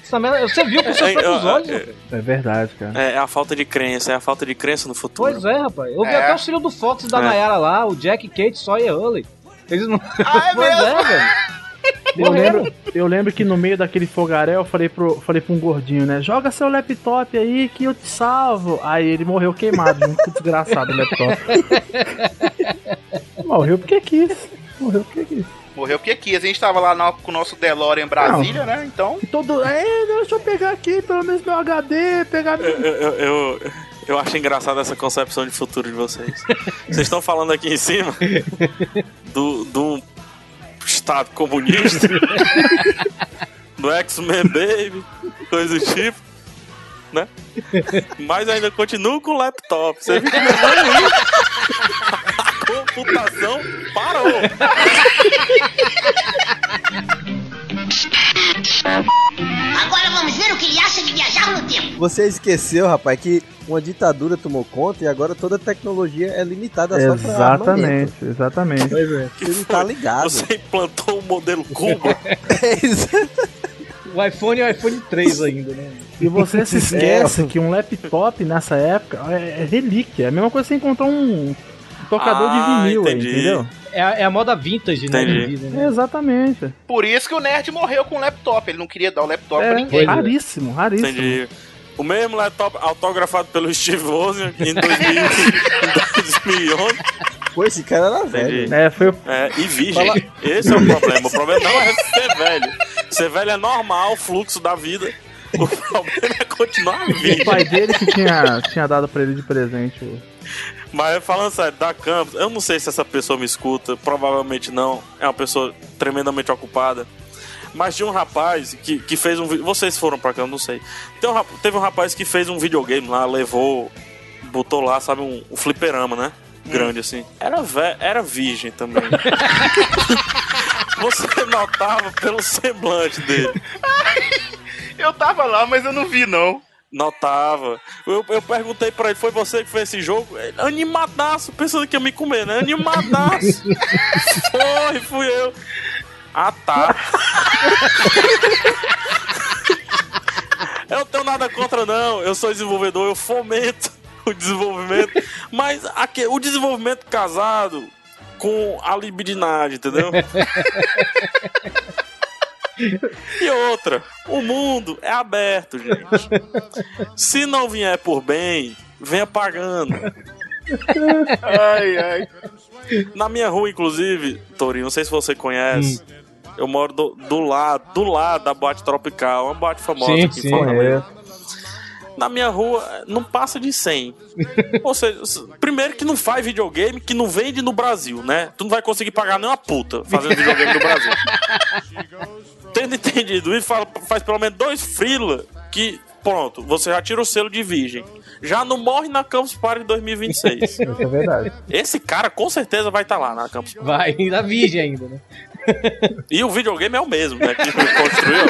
Essa merda, você viu com seus É, próprios é, olhos, é. É verdade, cara. É a falta de crença, é a falta de crença no futuro. Pois é, rapaz. Eu vi É. até os filhos do Fox e da É. Nayara lá, o Jack, Kate, Sawyer Hurley. Eles não. Ah, é [LAUGHS] pois mesmo? é, velho. Eu Morreram. lembro, eu lembro que no meio daquele fogaréu eu falei pro, falei pra um gordinho, né? Joga seu laptop aí que eu te salvo. Aí ele morreu queimado, junto com o desgraçado do laptop. [LAUGHS] Morreu porque quis. Morreu porque quis. Morreu porque quis. A gente tava lá no- com o nosso DeLorean em Brasília, né? Então. E todo. É, deixa eu pegar aqui, pelo menos meu HD, pegar Eu, meu. eu, eu, eu acho engraçada essa concepção de futuro de vocês. Vocês estão falando aqui em cima [LAUGHS] do, do Estado comunista, [LAUGHS] do X-Men Baby, coisa do tipo, né? Mas ainda continuo com o laptop. Você viu que meu irmão A computação parou. Agora vamos ver o que ele acha de viajar no tempo. Você esqueceu, rapaz, que uma ditadura tomou conta e agora toda a tecnologia é limitada só pra armamento. Exatamente, exatamente. Você não tá [LAUGHS] ligado. Você implantou o modelo Cuba. [LAUGHS] É isso. O iPhone é o iPhone 3 ainda, né? E você [LAUGHS] se esquece que um laptop nessa época é, é relíquia. É a mesma coisa que você encontrar um tocador Ah, de vinil aí, entendeu? É a, é a moda vintage, né? Né? Exatamente. Por isso que o nerd morreu com o laptop. Ele não queria dar o laptop pra É, ninguém. raríssimo, raríssimo. Entendi. O mesmo laptop autografado pelo [LAUGHS] Steve Wozniak em 2000 em 2011. Pô, esse cara era velho. Entendi. É, foi o É, e virgem. Esse é o problema. O problema não é ser velho. Ser velho é normal, o fluxo da vida. O problema é continuar o virgem. pai dele que tinha, tinha dado pra ele de presente. o- Mas falando sério, da Campos, eu não sei se essa pessoa me escuta, provavelmente não. É uma pessoa tremendamente ocupada. Mas tinha um rapaz que, que fez um vídeo. Vocês foram pra cá, eu não sei. Tem um teve um rapaz que fez um videogame lá, levou. Botou lá, sabe, um, um fliperama, né? Grande assim. Era, era virgem também. [LAUGHS] Você notava pelo semblante dele. [LAUGHS] Eu tava lá, mas eu não vi, não. Notava. Eu, eu perguntei pra ele, foi você que fez esse jogo? Ele, animadaço, pensando que ia me comer, né? Animadaço. [LAUGHS] foi, fui eu. Ah, tá. [LAUGHS] eu não tenho nada contra, não. Eu sou desenvolvedor, eu fomento [LAUGHS] o desenvolvimento. Mas aqui, o desenvolvimento casado com a libidinagem, entendeu? E outra, o mundo é aberto, gente. Se não vier por bem, venha pagando. Ai, ai. Na minha rua, inclusive, Torinho, não sei se você conhece. Eu moro do, do lado, do lado da boate tropical, uma boate famosa Sim, aqui sim. em Fortaleza. Na minha rua não passa de 100. [LAUGHS] Ou seja, primeiro que não faz videogame, que não vende no Brasil, né? Tu não vai conseguir pagar nem uma puta fazendo videogame no Brasil. [LAUGHS] Tendo entendido isso, faz pelo menos dois freela que, pronto, você já tira o selo de virgem. Já não morre na Campus Party 2026. [LAUGHS] Isso é verdade. Esse cara com certeza vai estar lá na Campus Vai, ainda virgem ainda, né? E o videogame é o mesmo, né? Que construiu.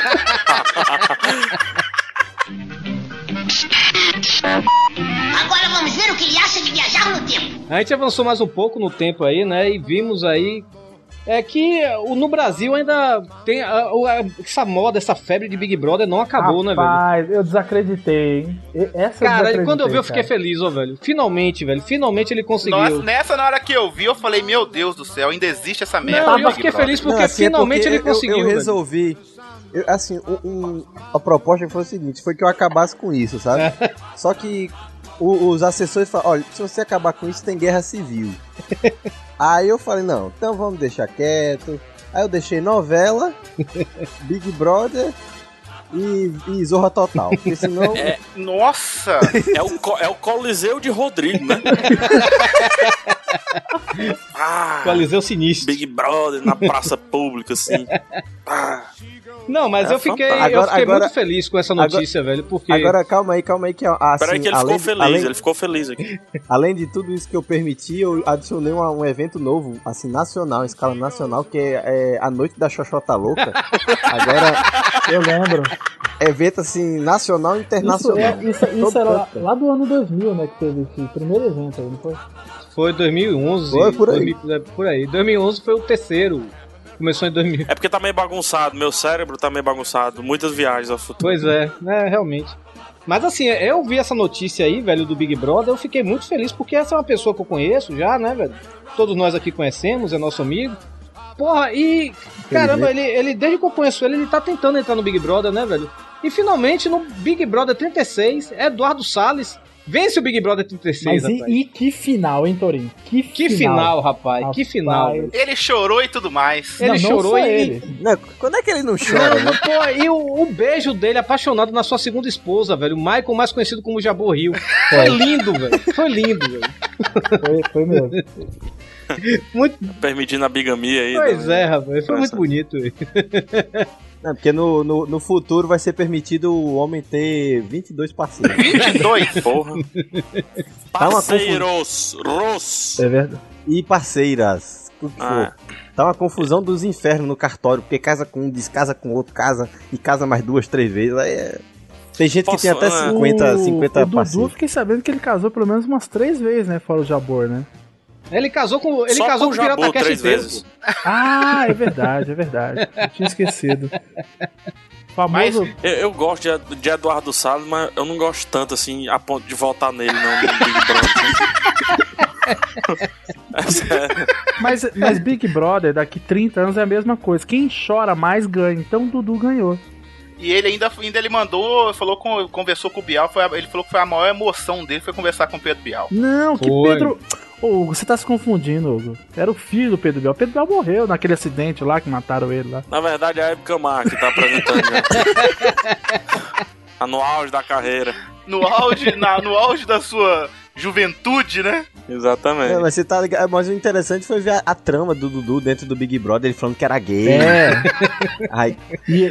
Agora vamos ver o que ele acha de viajar no tempo. A gente avançou mais um pouco no tempo aí, né? E vimos aí é que o- no Brasil ainda tem a- a- essa moda, essa febre de Big Brother não acabou, né, velho? Rapaz, eu desacreditei, hein? Essa eu Cara, desacreditei, quando eu vi, eu fiquei cara. feliz, ó, velho. Finalmente, velho. Finalmente ele conseguiu. Nossa, nessa, na hora que eu vi, eu falei, meu Deus do céu, ainda existe essa merda. Não, eu fiquei Brother. feliz porque Não, assim, é finalmente porque ele eu- conseguiu. Eu, velho. resolvi. Eu- assim, um- um- a proposta foi o seguinte: foi que eu acabasse com isso, sabe? [LAUGHS] Só que o- os assessores falaram: olha, se você acabar com isso, tem guerra civil. [LAUGHS] Aí eu falei: não, então vamos deixar quieto. Aí eu deixei novela, [LAUGHS] Big Brother e, e Zorra Total. Porque senão. É, Nossa! é, o, é o Coliseu de Rodrigo, né? ah, Coliseu sinistro. Big Brother na praça pública, assim. Ah, Não, mas É eu fiquei, fantástico. eu Agora- fiquei agora- muito feliz com essa notícia, velho, porque Agora, calma aí, calma aí, que assim, peraí que ele além, ficou feliz, além, ele ficou feliz aqui. [LAUGHS] Além de tudo isso que eu permiti, eu adicionei uma- um evento novo, assim, nacional, em escala nacional, que é, é a Noite da Xoxota Louca. [LAUGHS] Agora, Eu lembro. evento, assim, nacional e Isso, internacional. é, isso, isso era lá do ano 2000, né, que teve esse primeiro evento aí, não foi? foi 2011. Foi por aí. 2000, é, por aí. 2011 foi o terceiro. Começou em 2000. É porque tá meio bagunçado, meu cérebro tá meio bagunçado. Muitas viagens ao futuro. Pois é, é, realmente. Mas assim, eu vi essa notícia aí, velho, do Big Brother, eu fiquei muito feliz, porque essa é uma pessoa que eu conheço já, né, velho? Todos nós aqui conhecemos, é nosso amigo. Porra, e. Caramba, ele, ele, desde que eu conheço ele, ele tá tentando entrar no Big Brother, né, velho? E finalmente, no Big Brother 36, Eduardo Salles vence o Big Brother 36, Mas e, rapaz. e que final, hein, Torinho? Que, Que final, rapaz, que Rapaz. final. velho. Ele chorou e tudo mais. Ele não, chorou e- ele. Não, quando é que ele não chora, Não, né? [LAUGHS] pô, e o, o beijo dele apaixonado na sua segunda esposa, velho. O Michael, mais conhecido como Jabor Rio. Foi lindo, velho. Foi lindo, velho. Foi, foi mesmo. Muito, Permitindo a bigamia aí. pois né? é, rapaz. Foi muito bonito, velho. Não, porque no, no, no futuro vai ser permitido o homem ter 22 parceiros. [LAUGHS] 22. Porra. [LAUGHS] Tá uma Parceiros, Ros. É verdade. E parceiras. O que for. Ah, Tá uma confusão dos infernos no cartório, porque casa com um, descasa com outro, casa e casa mais duas, três vezes. Aí é... Tem gente Posso- que tem até ah, 50, o, 50 o Dudu, eu parceiros. fiquei sabendo que ele casou pelo menos umas três vezes, né, fora o Jabor, né? Ele casou com. Ele Só casou com o Pirata Cash três inteiro. vezes. Ah, é verdade, é verdade. Eu tinha esquecido. [LAUGHS] Mas Famoso. Eu, eu gosto de, de Eduardo Salles, mas eu não gosto tanto assim a ponto de votar nele não, no Big Brother. [LAUGHS] Mas, mas Big Brother, daqui 30 anos é a mesma coisa. Quem chora mais ganha. Então o Dudu ganhou. E ele ainda, ainda ele mandou, falou com, conversou com o Bial, foi ele falou que foi a maior emoção dele foi conversar com o Pedro Bial. Não, que Foi. Pedro. Ô, Hugo, você tá se confundindo, Hugo. Era o filho do Pedro Bial. O Pedro Bial morreu naquele acidente lá que mataram ele lá. Na verdade, é a Hebe Camargo que tá apresentando. Já. [LAUGHS] Tá no auge da carreira. No auge, na- no auge da sua juventude, né? Exatamente. Não, mas você tá ligado? Mas o interessante foi ver a, a trama do Dudu dentro do Big Brother, ele falando que era gay. É. [LAUGHS] Aí,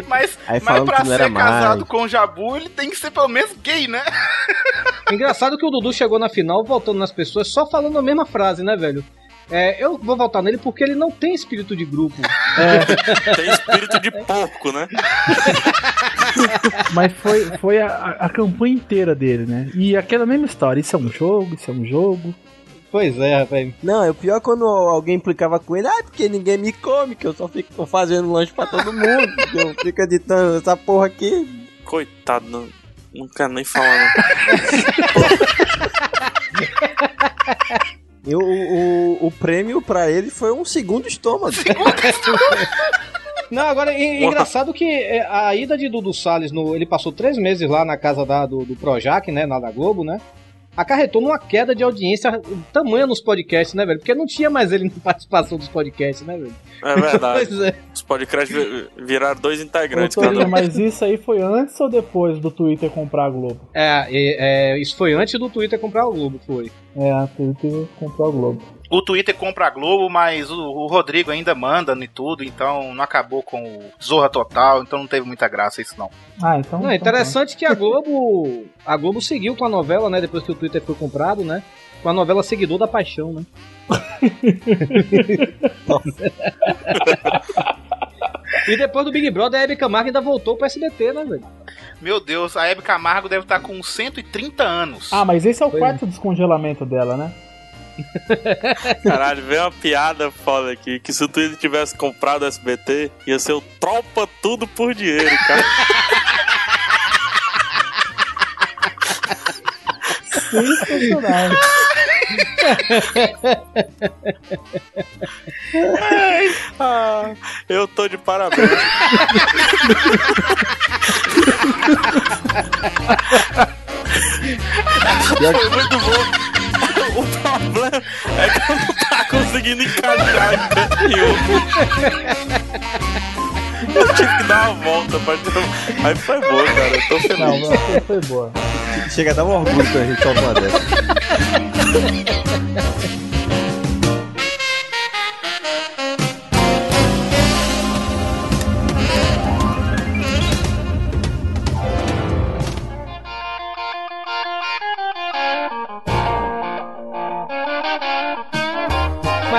Mas, Aí mas pra que não ser era casado mais. com o Jabu, ele tem que ser pelo menos gay, né? Engraçado que o Dudu chegou na final voltando nas pessoas só falando a mesma frase, né, velho? É, eu vou votar nele porque ele não tem espírito de grupo. [LAUGHS] Tem espírito de porco, né? [LAUGHS] mas foi, foi a, a- campanha inteira dele, né? E aquela mesma história. Isso é um jogo, isso é um jogo. Pois é, rapaz. não, é o pior quando alguém implicava com ele, ah, porque ninguém me come, que eu só fico fazendo lanche pra todo mundo, que eu fico editando essa porra aqui. Coitado, não, não quero nem falar. Não. [LAUGHS] E o, o, o prêmio pra ele foi um segundo estômago. [LAUGHS] Não, agora é engraçado que é, a ida de Dudu Salles, no, ele passou três meses lá na casa da, do, do Projac, né, lá da Globo, né? Acarretou numa queda de audiência tamanha nos podcasts, né, velho? Porque não tinha mais ele na participação dos podcasts, né, velho? É verdade. Pois é. Os podcasts vi- viraram dois integrantes. Ô, um. mas isso aí foi antes ou depois do Twitter comprar a Globo? É, é, é, isso foi antes do Twitter comprar o Globo, foi. É, a Twitter comprou a Globo. O Twitter compra a Globo, mas o, o Rodrigo ainda manda e tudo, então não acabou com o Zorra Total, então não teve muita graça isso não. Ah, então. Não, é então interessante que a Globo. A Globo seguiu com a novela, né? Depois que o Twitter foi comprado, né? Com a novela Seguidor da Paixão, né? [LAUGHS] e depois do Big Brother, a Hebe Camargo ainda voltou pro SBT, né, velho? Meu Deus, a Hebe Camargo deve estar com uns 130 anos. Ah, mas esse é o Foi. quarto descongelamento dela, né? [LAUGHS] Caralho, veio uma piada foda aqui. Que se o Twitter tivesse comprado o SBT, ia ser o tropa tudo por dinheiro, cara. Sensacional. Ah, eu tô de parabéns. Foi muito bom. O problema é que eu não tá conseguindo encaixar em nenhum. Eu tive que dar uma volta pra ter... Aí foi boa, cara. Eu tô Não, feliz. mas foi boa. Chega a dar um orgulho quando a gente uma dessa. [LAUGHS]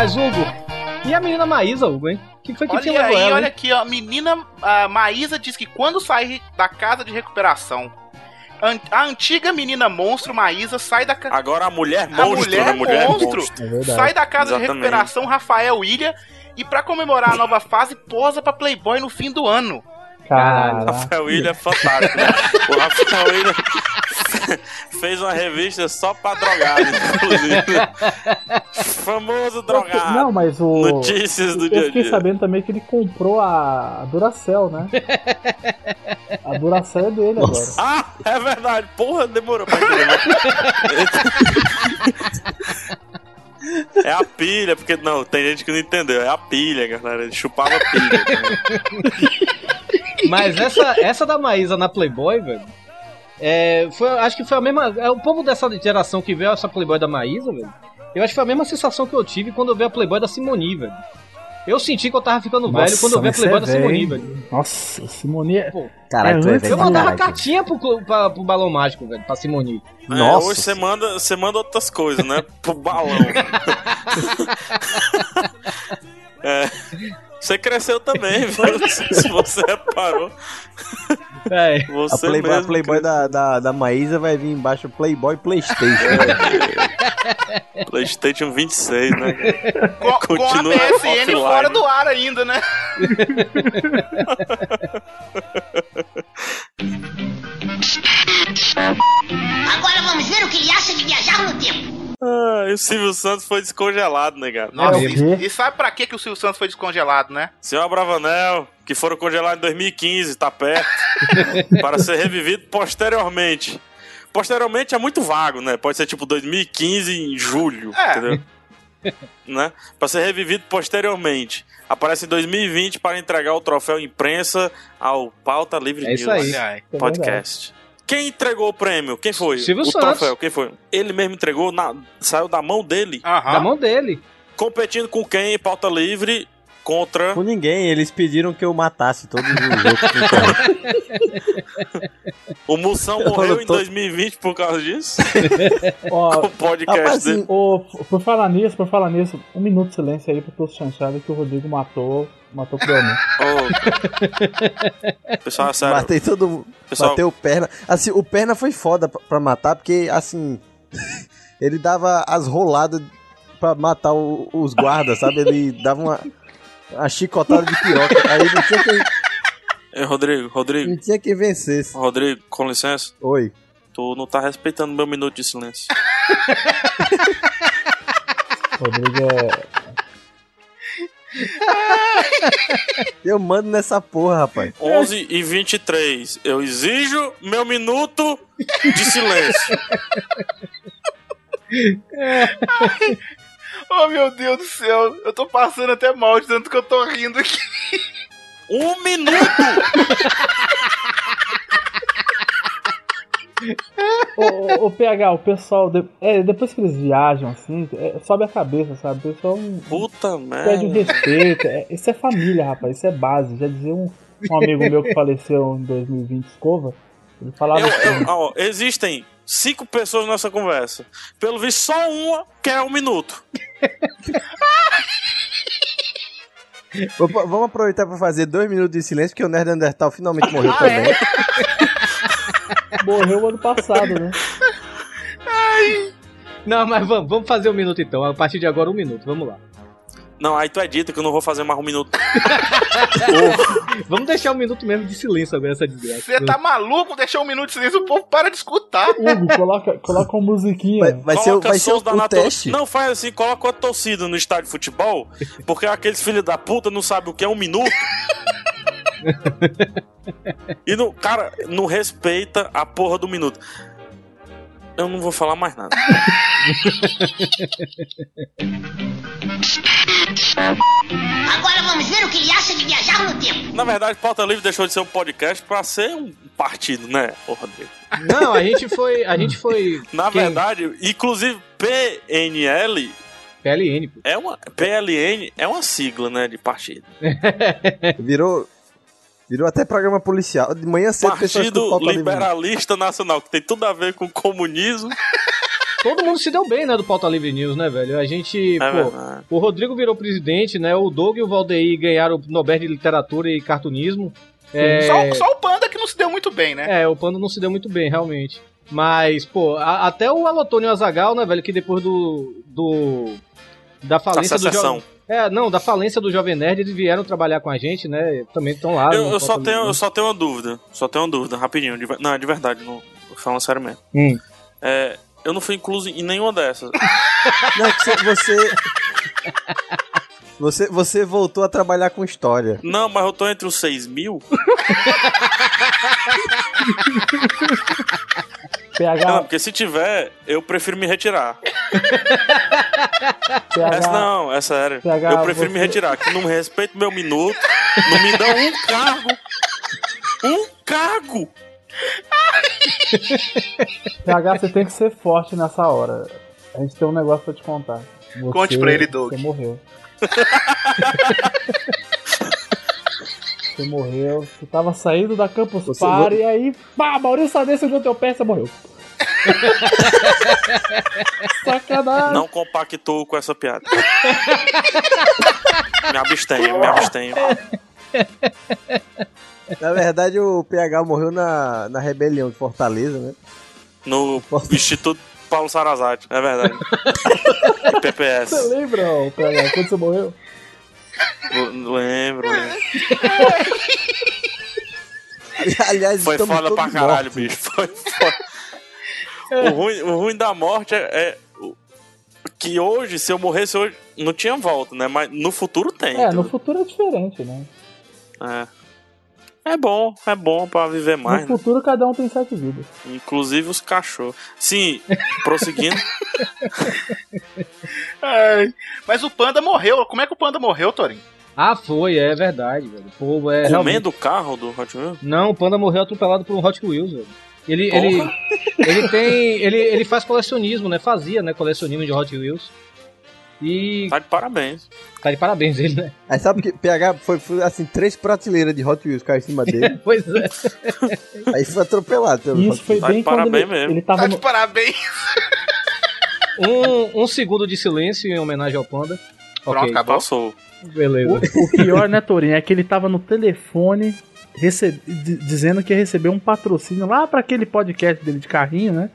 Mas, Hugo, e a menina Maísa, Hugo, hein? O que foi que tinha Olha aí, ela? olha hein? aqui, ó. Menina a Maísa diz que quando sair da casa de recuperação, an- a antiga menina monstro Maísa sai da casa. Agora a mulher A monstro, mulher né? Mulher monstro. monstro. É. Sai da casa de Exatamente. recuperação Rafael Ilha e pra comemorar a nova fase posa pra Playboy no fim do ano. Caraca. Rafael William é fantástico, né? O Rafael William [LAUGHS] fez uma revista só pra drogados, inclusive. [LAUGHS] Famoso drogado. Não, mas o. Notícias do dia Eu a fiquei dia. sabendo também que ele comprou a, a Duracell, né? A Duracell é dele agora. Ah, é verdade. Porra, demorou pra entender. [LAUGHS] É a pilha, porque não, tem gente que não entendeu. É a pilha, galera. Ele chupava pilha. Mas essa, essa da Maísa na Playboy, velho. É, foi, acho que foi a mesma. É o povo dessa geração que vê essa Playboy da Maísa, velho. Eu acho que foi a mesma sensação que eu tive quando eu vi a Playboy da Simone, velho. Eu senti que eu tava ficando velho quando eu vi a Playboy da é Simone, velho. velho. Nossa, Simone é. Pô, Caralho, É, é velho eu mandava cartinha pro, pra- pro Balão Mágico, velho, pra Simone. É, Nossa. hoje você manda, você manda outras coisas, né? Pro balão. [LAUGHS] [LAUGHS] É. Você cresceu também, [LAUGHS] viu? Se você reparou. É. [LAUGHS] A Você Playboy, a Playboy da, da, da Maísa vai vir embaixo Playboy Playstation. cresceu. [LAUGHS] PlayStation 26, né? Com, com a Continua PSN offline. fora do ar ainda, né? Agora vamos ver o que ele acha de viajar no tempo. Ah, e o Silvio Santos foi descongelado, né, cara? Nossa, É, e, quê? e sabe pra que, que o Silvio Santos foi descongelado, né? Senhor Bravanel, que foram congelados em 2015, tá perto. [LAUGHS] para ser revivido posteriormente. Posteriormente é muito vago, né? Pode ser tipo 2015 em julho, É. entendeu? [LAUGHS] né? Para ser revivido posteriormente. Aparece em 2020 para entregar o troféu imprensa ao Pauta Livre É News isso aí. Olha aí. É Podcast. Quem entregou o prêmio? Quem foi? Silvio o Santos. troféu, quem foi? Ele mesmo entregou, na- saiu da mão dele, Aham. Da mão dele. competindo com quem? Pauta Livre contra Com ninguém, eles pediram que eu matasse todos os outros. concorrentes. O Moção Eu morreu falo, em tô- 2020 por causa disso? [LAUGHS] Ó, o podcast Rapaz, dele. ô, por falar nisso, por falar nisso, um minuto de silêncio aí pro todos chanchados que o Rodrigo matou, matou cruelmente. Ô, pessoal, sério. Matei todo mundo. Pessoal, Bateu o perna. Assim, o perna foi foda pra, pra matar, porque assim. [LAUGHS] ele dava as roladas pra matar o- os guardas, sabe? Ele dava uma, uma chicotada de piroca. Aí não tinha quem, Ei, Rodrigo, Rodrigo, não tinha quem vencesse. Rodrigo, com licença. Oi. Tu não tá respeitando meu minuto de silêncio. [LAUGHS] Rodrigo é. Eu mando nessa porra, rapaz. 11 e 23. Eu exijo meu minuto de silêncio. Ai, oh meu Deus do céu, eu tô passando até mal de tanto que eu tô rindo aqui. Um minuto! Ô, ô, ô, PH, o pessoal, de- é, depois que eles viajam assim, é, sobe a cabeça, sabe? O pessoal Puta o merda. respeito. É, isso é família, rapaz, isso é base. Já dizia um, um amigo meu que faleceu em 2020, Escova, ele falava Eu- assim. eu- ó, existem cinco pessoas nessa conversa. Pelo visto, só uma quer um minuto. [LAUGHS] Vamos aproveitar pra fazer dois minutos de silêncio, porque o Nerd Undertal finalmente [LAUGHS] morreu Ah, também. [LAUGHS] Morreu ano passado, né? Não, mas vamos, vamos fazer um minuto então. A partir de agora, um minuto. Vamos lá. Não, aí tu é dita que eu não vou fazer mais um minuto. [LAUGHS] Vamos deixar um minuto mesmo de silêncio agora, essa desgraça. Você tá maluco? Deixar um minuto de silêncio, o povo para de escutar. Hugo, coloca, coloca uma musiquinha. Vai, vai ser, Coloca vai ser o, da o teste. Não, faz assim, coloca a torcida no estádio de futebol, porque aqueles filhos da puta não sabem o que é um minuto. e no, cara, não respeita a porra do minuto. Eu não vou falar mais nada. [LAUGHS] Agora vamos ver o que ele acha de viajar no tempo. Na verdade, Pauta Livre deixou de ser um podcast pra ser um partido, né, ô Rodrigo? Não, a gente foi. A gente foi. [LAUGHS] Na Quem? verdade, inclusive PNL PLN, pô. é uma PLN é uma sigla, né, de partido. [LAUGHS] Virou, virou até programa policial. De manhã cedo, Partido. Liberalista Nacional, que tem tudo a ver com comunismo. [LAUGHS] Todo mundo se deu bem, né, do Pauta Livre News, né, velho? A gente, É pô, verdade. o Rodrigo virou presidente, né? O Doug e o Valdeir ganharam o Nobel de Literatura e Cartunismo. É, Só, só o Panda que não se deu muito bem, né? é, o Panda não se deu muito bem, realmente. Mas, pô, a- até o Alotônio Azagal, né, velho, que depois do. do da falência do secessão. Jovem. É, não, da falência do Jovem Nerd, eles vieram trabalhar com a gente, né? Também estão lá. Eu, eu só tenho, Livre eu só tenho uma dúvida. Só tenho uma dúvida, rapidinho. de não, é de verdade, não, falando sério mesmo. Hum. É, eu não fui incluso em nenhuma dessas. [LAUGHS] Não, que você, você, você. Voltou a trabalhar com história. não, mas eu tô entre os 6 mil. Não, porque se tiver, eu prefiro me retirar. PH, Essa não, é sério. PH, eu prefiro você- me retirar, que não me respeita meu minuto, não me dão um cargo. Um cargo! PH, você tem que ser forte nessa hora. A gente tem um negócio pra te contar. Você- Conte pra ele, Doug. Você morreu. Você morreu, você tava saindo da Campus Você Party e aí, pá, Maurício Sadê segurou teu pé e você morreu. [LAUGHS] Sacanagem. Não compactuo com essa piada. me abstenho, me abstenho. Na verdade, o PH morreu na, na rebelião de Fortaleza, né? No Instituto Paulo Sarazate, é verdade. [LAUGHS] PPS. Você lembra, ô, PH, quando você morreu? L- Lembro, lembro. Aliás, Foi foda pra caralho, mortos. bicho. Foi foda. O ruim, o ruim da morte é, é o- que hoje, se eu morresse hoje, não tinha volta, né? Mas no futuro tem. É, no entendeu? futuro é diferente, né? É. É bom, é bom pra viver mais, no né? futuro cada um tem sete vidas. Inclusive os cachorros. Sim, prosseguindo. [LAUGHS] Ai, mas o Panda morreu. Como é que o Panda morreu, Torinho? Ah, foi, é verdade, velho. Pô, é, realmente- comendo o carro do Hot Wheels? Não, o Panda morreu atropelado por um Hot Wheels, velho. Ele, ele, ele tem. Ele, ele faz colecionismo, né? Fazia, né? Colecionismo de Hot Wheels. E. Tá de parabéns. Tá de parabéns ele, né? Aí sabe que PH foi, foi assim, três prateleiras de Hot Wheels caíram em cima dele. [LAUGHS] Pois é. [LAUGHS] aí foi atropelado pelo isso foi Tá bem de quando parabéns ele, mesmo. ele tava Tá no, de parabéns. Um, um segundo de silêncio em homenagem ao Panda. Pronto, Ok, acabou. Passou. beleza. O, o pior, né, Torinho, é que ele tava no telefone receb- di- dizendo que ia receber um patrocínio lá pra aquele podcast dele de carrinho, né?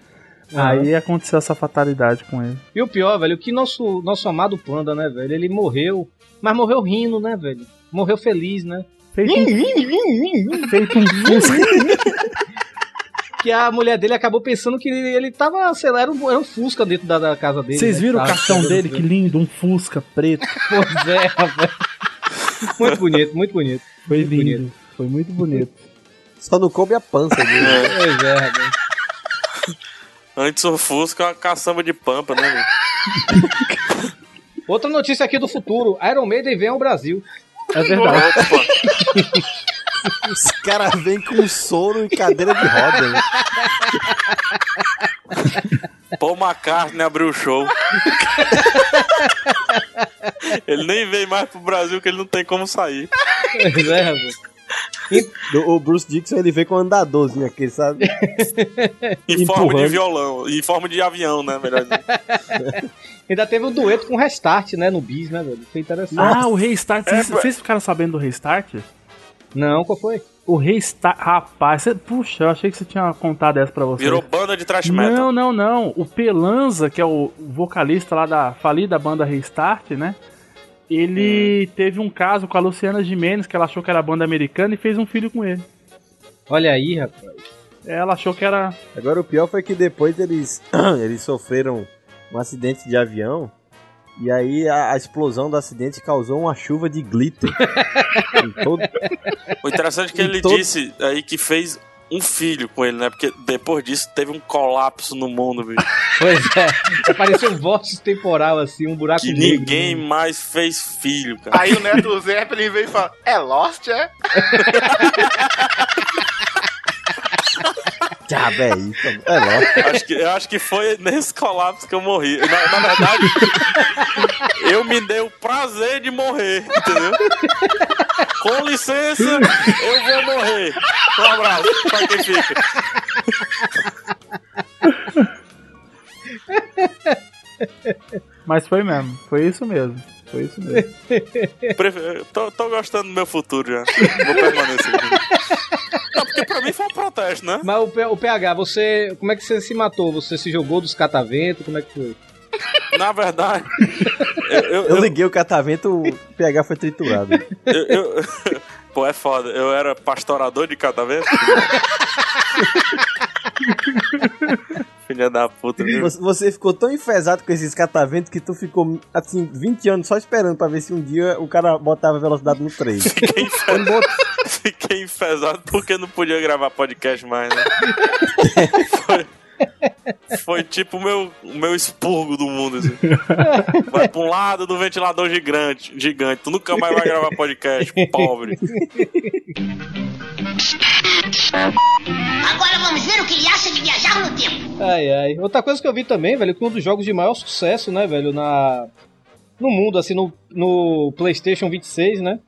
Aham. Aí aconteceu essa fatalidade com ele. E o pior, velho, que nosso, nosso amado Panda, né, velho? Ele morreu, mas morreu rindo, né, velho? Morreu feliz, né? Feito um, [LAUGHS] feito um fusca. Que a mulher dele acabou pensando que ele, tava, sei lá, era um, era um Fusca dentro da, da casa dele. Vocês né, viram o escondendo dele? Que lindo, um fusca preto. [LAUGHS] Pois é, rapaz. Muito bonito, muito bonito. Foi Muito lindo. Foi muito bonito. Só não coube a pança dele. Pois é, rapaz. Antes o Fusca é uma caçamba de pampa, né? [LAUGHS] Outra notícia aqui do futuro: Iron Maiden vem ao Brasil. É verdade. Os caras vêm com soro e cadeira de roda, né? Paul McCartney abriu o show. [LAUGHS] ele nem veio mais pro Brasil que ele não tem como sair. Pois é, rapaz. O Bruce Dixon ele vem com um andadorzinho aqui, sabe? [LAUGHS] Em forma de violão, em forma de avião, né? Melhor. [LAUGHS] Ainda teve um dueto com Restart, né? No Bis, né, velho? Foi interessante. Ah, o Restart. Vocês, É, vocês ficaram sabendo do Restart? Não, qual foi? O Restart. Rapaz, você- puxa, eu achei que você tinha contado essa pra vocês. Virou banda de thrash metal. Não, não, não. O Pelanza, que é o vocalista lá da falida banda Restart, né? Ele teve um caso com a Luciana Gimenez, que ela achou que era banda americana e fez um filho com ele. Olha aí, rapaz. Ela achou que era. Agora o pior foi que depois eles, [CLEARS THROAT] eles sofreram um acidente de avião. E aí a, a explosão do acidente causou uma chuva de glitter. [LAUGHS] todo, O interessante é que ele todo- disse aí que fez um filho com ele, né? Porque depois disso teve um colapso no mundo, bicho. [LAUGHS] Pois é. Apareceu um vórtice temporal, assim, um buraco Que negro. ninguém mais fez filho, cara. Aí o Neto Zeppelin veio e fala: É Lost, é? [LAUGHS] [LAUGHS] diabo é isso? É lógico. Acho que, eu acho que foi nesse colapso que eu morri. Na, na verdade, [LAUGHS] eu me dei o prazer de morrer, entendeu? Com licença, eu vou morrer. Um abraço pra quem fica. Mas foi mesmo. Foi isso mesmo. Foi isso mesmo. [LAUGHS] Prefe- Tô, tô gostando do meu futuro já. Vou permanecer aqui. Não, porque pra mim foi um protesto, né? Mas o, P- o PH, você. Como é que você se matou? Você se jogou dos cataventos? Como é que foi? Na verdade, eu, eu, Eu eu, liguei o catavento, o PH foi triturado. eu- eu- [LAUGHS] Pô, é foda. Eu era pastorador de catavento. [LAUGHS] Filha da puta, viu? Você, ficou tão enfesado com esses cataventos que tu ficou, assim, 20 anos só esperando pra ver se um dia o cara botava velocidade no 3. [LAUGHS] Fiquei enfesado, fiquei enfesado porque não podia gravar podcast mais, né? Foi, [LAUGHS] foi tipo o meu, o meu expurgo do mundo, assim. [LAUGHS] Vai pra um lado do ventilador gigante, gigante. Tu nunca mais vai gravar podcast, pobre. Agora vamos ver o que ele acha de viajar no tempo. Ai, ai. Outra coisa que eu vi também, velho, que um dos jogos de maior sucesso, né, velho, na. No mundo, assim, no, no PlayStation 26, né?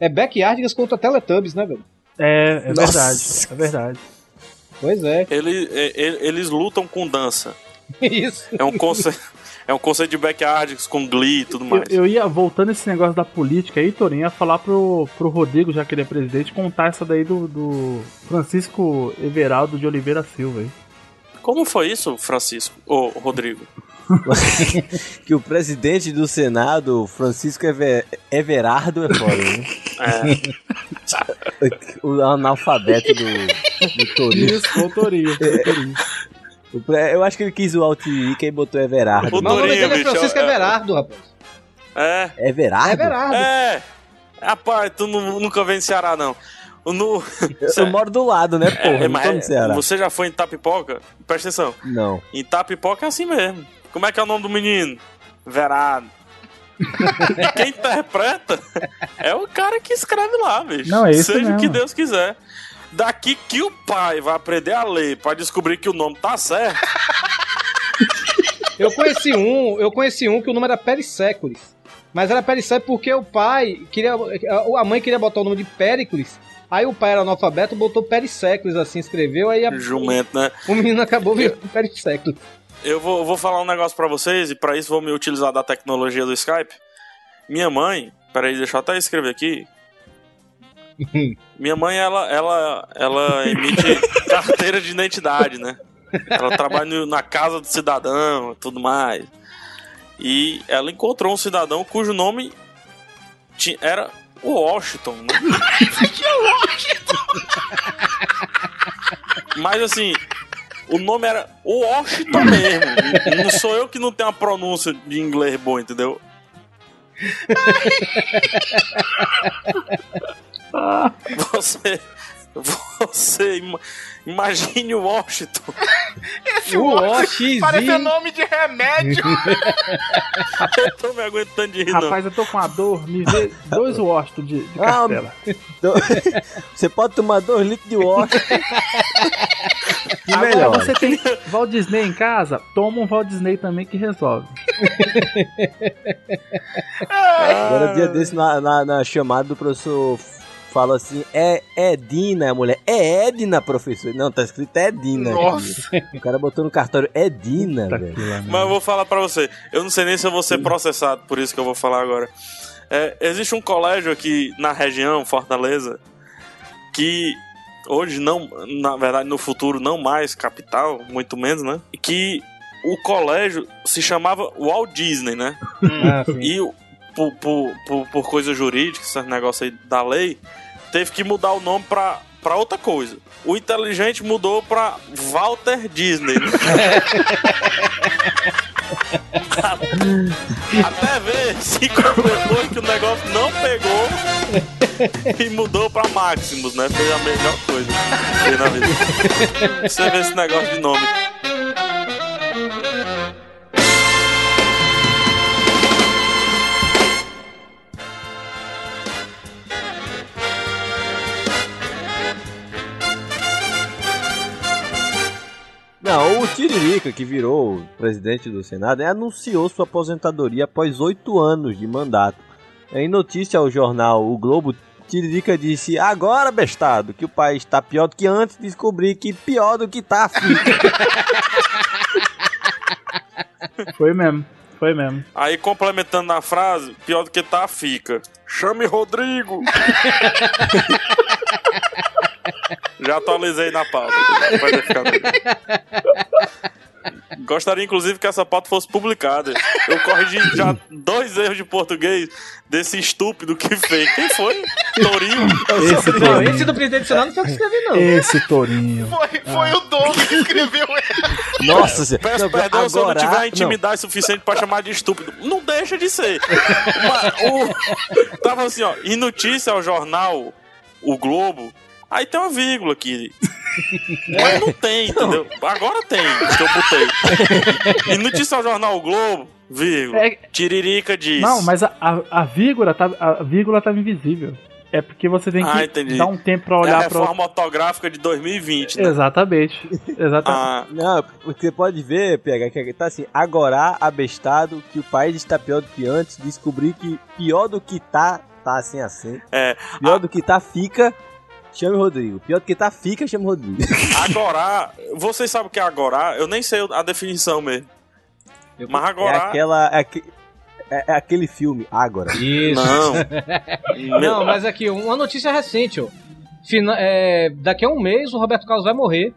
É Backyardigans contra Teletubbies, né, velho? É, é Nossa. verdade. É verdade. Pois é. Ele, ele- eles lutam com dança. [LAUGHS] Isso. É um conceito, é um conceito de backyards com glee e tudo Eu, mais. eu ia, voltando esse negócio da política aí, Torinho, ia falar pro, pro Rodrigo, já que ele é presidente, contar essa daí do, do Francisco Everaldo de Oliveira Silva aí. Como foi isso, Francisco? Ô, Rodrigo? [LAUGHS] que o presidente do Senado, Francisco Ever- Everardo, é foda, né? É, O analfabeto do, do Torinho. Isso, foi o Torinho. pre- Eu acho que ele quis o Alt I, quem botou Everardo. O o nome dele é Francisco é- Everardo, rapaz. é, Everardo? Everardo. é. Rapaz, tu nu- nunca vem em Ceará, não. No, Eu, moro do lado, né, porra? é, não mas no você já foi em Tapipoca? Presta atenção. Não. Em Tapipoca é assim mesmo. Como é que é o nome do menino? Verado. E [LAUGHS] quem interpreta é o cara que escreve lá, bicho. Não, é isso Seja o que. Deus quiser. Daqui que o pai vai aprender a ler pra descobrir que o nome tá certo. [LAUGHS] Eu conheci um, eu conheci um que o nome era Pericécules. Mas era Pericécules porque o pai queria. A mãe queria botar o nome de Péricles. Aí o pai era analfabeto, botou Pericécules assim, escreveu, aí a- Jumento, né? o menino acabou virando Pericécules. Eu vou, vou falar um negócio pra vocês e pra isso vou me utilizar da tecnologia do Skype. Minha mãe, peraí, deixa eu até escrever aqui. [LAUGHS] Minha mãe, ela, ela, ela emite [LAUGHS] carteira de identidade, né? Ela trabalha na casa do cidadão e tudo mais. E ela encontrou um cidadão cujo nome ti- era Washington, né? [LAUGHS] Mas assim, o nome era Washington mesmo. Não sou eu que não tenho a pronúncia de inglês boa, entendeu? [LAUGHS] Você, [LAUGHS] Você ima- imagine o Washington. [LAUGHS] Esse O Washington parece nome de remédio. [LAUGHS] Eu tô me aguentando de rir, não. Rapaz, eu tô com uma dor, me vê dois Washington de, de Ah, cartela. Do- Você pode tomar dois litros de Washington. que Agora melhor. você tem Walt Disney em casa, toma um Walt Disney também que resolve. Agora, dia desse, na, na, na chamada do professor, fala assim: é Edina, a mulher. É Edna, professor. Não, tá escrito Edina. aqui. Nossa. O cara botou no cartório Edina, Tá velho. Mas eu vou falar pra você. Eu não sei nem se eu vou ser processado, por isso que eu vou falar agora. É, existe um colégio aqui na região, Fortaleza, que hoje não, na verdade, no futuro não mais capital, muito menos, né? Que o colégio se chamava Walt Disney, né? Ah, sim. E por, por, por, por coisa jurídica, esse negócio aí da lei, teve que mudar o nome pra, pra outra coisa. O inteligente mudou pra Walter Disney. Até ver se comprovou que o negócio não pegou e mudou pra Maximus, né? Foi a melhor coisa. Você vê esse negócio de nome. Não, o Tiririca, que virou presidente do Senado, anunciou sua aposentadoria após oito anos de mandato. Em notícia ao jornal O Globo, Tiririca disse: Agora, bestado, que o país está pior do que antes de descobrir que pior do que tá, filho. [LAUGHS] Foi mesmo, foi mesmo. Aí complementando na frase, pior do que tá, fica. Chame Rodrigo! [LAUGHS] Já atualizei na pauta. Ficar. Gostaria, inclusive, que essa pauta fosse publicada. Eu corrigi já dois erros de português desse estúpido que fez. Quem foi? Torinho? Esse Não, tourinho. esse do presidente do Senado não foi que escrevi, não. Esse tourinho. Foi, foi o Doug que escreveu essa. Nossa, senhora. Peço Não, perdão se eu não agora- tiver intimidade suficiente pra chamar de estúpido. Não deixa de ser. Uma- o- tava assim, ó. E notícia ao jornal O Globo. Aí tem uma vírgula aqui. [LAUGHS] Mas não tem, entendeu? Agora tem, que eu botei. E notícia ao jornal O Globo, vírgula. É- Tiririca diz. Não, mas a, a, a vírgula tá, a vírgula tava invisível. É porque você tem que Ah, entendi. dar um tempo pra é a olhar pra. reforma ortográfica de 2020, né? Exatamente. Exatamente. Ah, Não, você pode ver, PH, que tá assim, agora abestado que o país está pior do que antes, descobrir que pior do que tá, tá assim assim. é. Pior do que tá, fica, chame o Rodrigo. Pior do que tá, fica, chame o Rodrigo. [LAUGHS] Agora, vocês sabem o que é agora? Eu nem sei a definição mesmo. Mas É agora. aquela. É, é- é aquele filme, Agora. Isso. Não. [LAUGHS] Não, mas aqui, uma notícia recente, ó. Fina- é, daqui a um mês o Roberto Carlos vai morrer.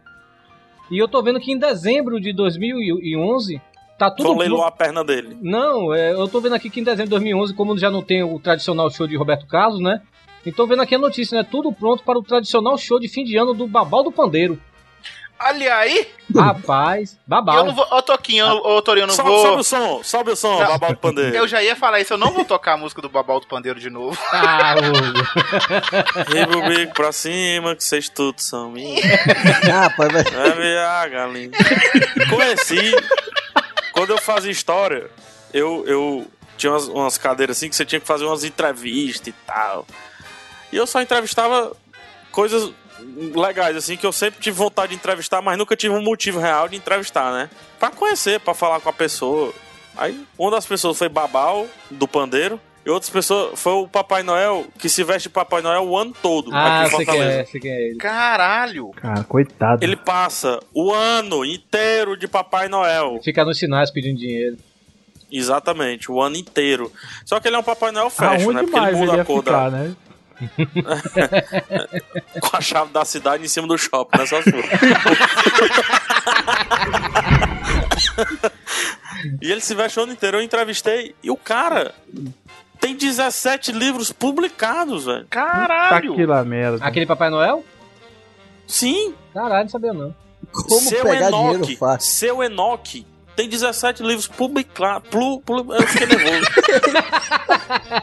E eu tô vendo que em dezembro de 2011 tá tudo. Leiloar a perna dele. Não, é, eu tô vendo aqui que em dezembro de 2011, como já não tem o tradicional show de Roberto Carlos, né? E tô vendo aqui a notícia, né? Tudo pronto para o tradicional show de fim de ano do Babal do Pandeiro. Olha aí. Rapaz, Eu babal. não vou. Ô, Toquinho, ô, Torinho, eu não sobe, vou. sobe o som, sobe o som, Não. babal do pandeiro. Eu já ia falar isso, eu não vou tocar a música do Babal do Pandeiro de novo. [LAUGHS] Ah. Riba o bico pra cima, que vocês todos são minhos. Ah, rapaz, vai. Vai ver a galinha. Conheci. Quando eu fazia história, eu, eu tinha umas, umas cadeiras assim que você tinha que fazer umas entrevistas e tal. E eu só entrevistava coisas legais, assim, que eu sempre tive vontade de entrevistar, mas nunca tive um motivo real de entrevistar, né? Pra conhecer, pra falar com a pessoa. Aí, uma das pessoas foi Babal, do Pandeiro. E outras pessoas foi o Papai Noel, que se veste de Papai Noel o ano todo Ah, aqui em quem Fortaleza. é, é ele. Caralho. Cara, coitado. Ele passa o ano inteiro de Papai Noel. Fica nos sinais pedindo dinheiro. Exatamente, o ano inteiro. Só que ele é um Papai Noel fashion, Aonde né? Porque ele ele muda ia a cor ficar, da, né? Com a chave da cidade em cima do shopping, né? Só for. e ele se veste o ano inteiro. Eu entrevistei e o cara tem 17 livros publicados, velho. Tá Caralho. aqui lá, merda. Aquele Papai Noel? Sim, Caralho, não sabia não. Como seu pegar dinheiro Enoque, fácil? seu Enoque tem 17 livros publicados. Plu, plu, eu fiquei nervoso.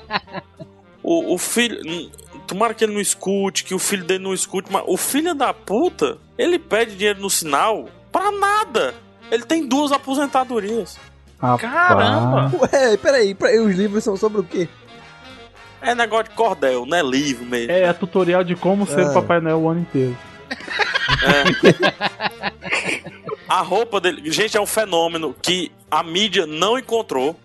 [LAUGHS] o, o filho. Tomara que ele não escute, que o filho dele não escute, mas o filho da puta, ele pede dinheiro no sinal pra nada. Ele tem duas aposentadorias. Caramba! Ué, peraí, peraí, os livros são sobre o quê? É negócio de cordel, não é livro mesmo. É, é tutorial de como ser o Papai Noel o ano inteiro. [LAUGHS] A roupa dele, gente, é um fenômeno que a mídia não encontrou,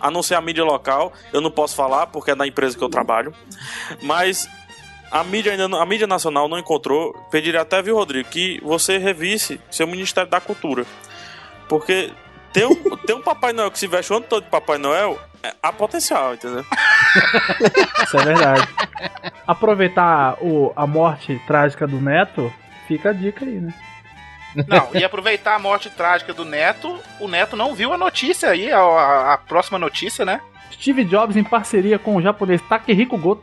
a não ser a mídia local. Eu não posso falar porque é da empresa que eu trabalho, mas a mídia ainda a mídia nacional não encontrou. Pediria até, viu, Rodrigo, que você revisse seu Ministério da Cultura, porque tem um, [LAUGHS] tem um Papai Noel que se veste o ano todo de Papai Noel, é, há potencial, entendeu? Isso é verdade. Aproveitar o, a morte trágica do Neto, fica a dica aí, né? Não, e aproveitar a morte trágica do Neto, o Neto não viu a notícia aí, a, a- a próxima notícia, né? Steve Jobs em parceria com o japonês Takehiko Goto,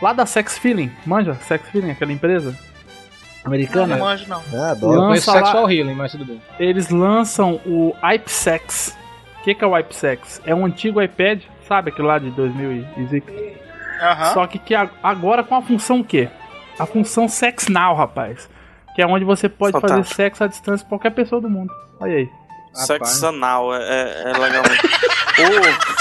lá da Sex Feeling. Manja? Sex Feeling, aquela empresa americana. Não manjo, não. Ah, adoro. Eu conheço Lança lá- Sexual Healing, mas tudo bem. Eles lançam o iPsex. O que, que é o iPsex? É um antigo iPad, sabe aquele lá de 2000 e zica? Aham. Só que, que agora com a função o quê? A função Sex Now, rapaz. Que é onde você pode Fantástico. fazer sexo à distância com qualquer pessoa do mundo. Olha aí. Sexo anal, é, é, é legal. [LAUGHS] Ô,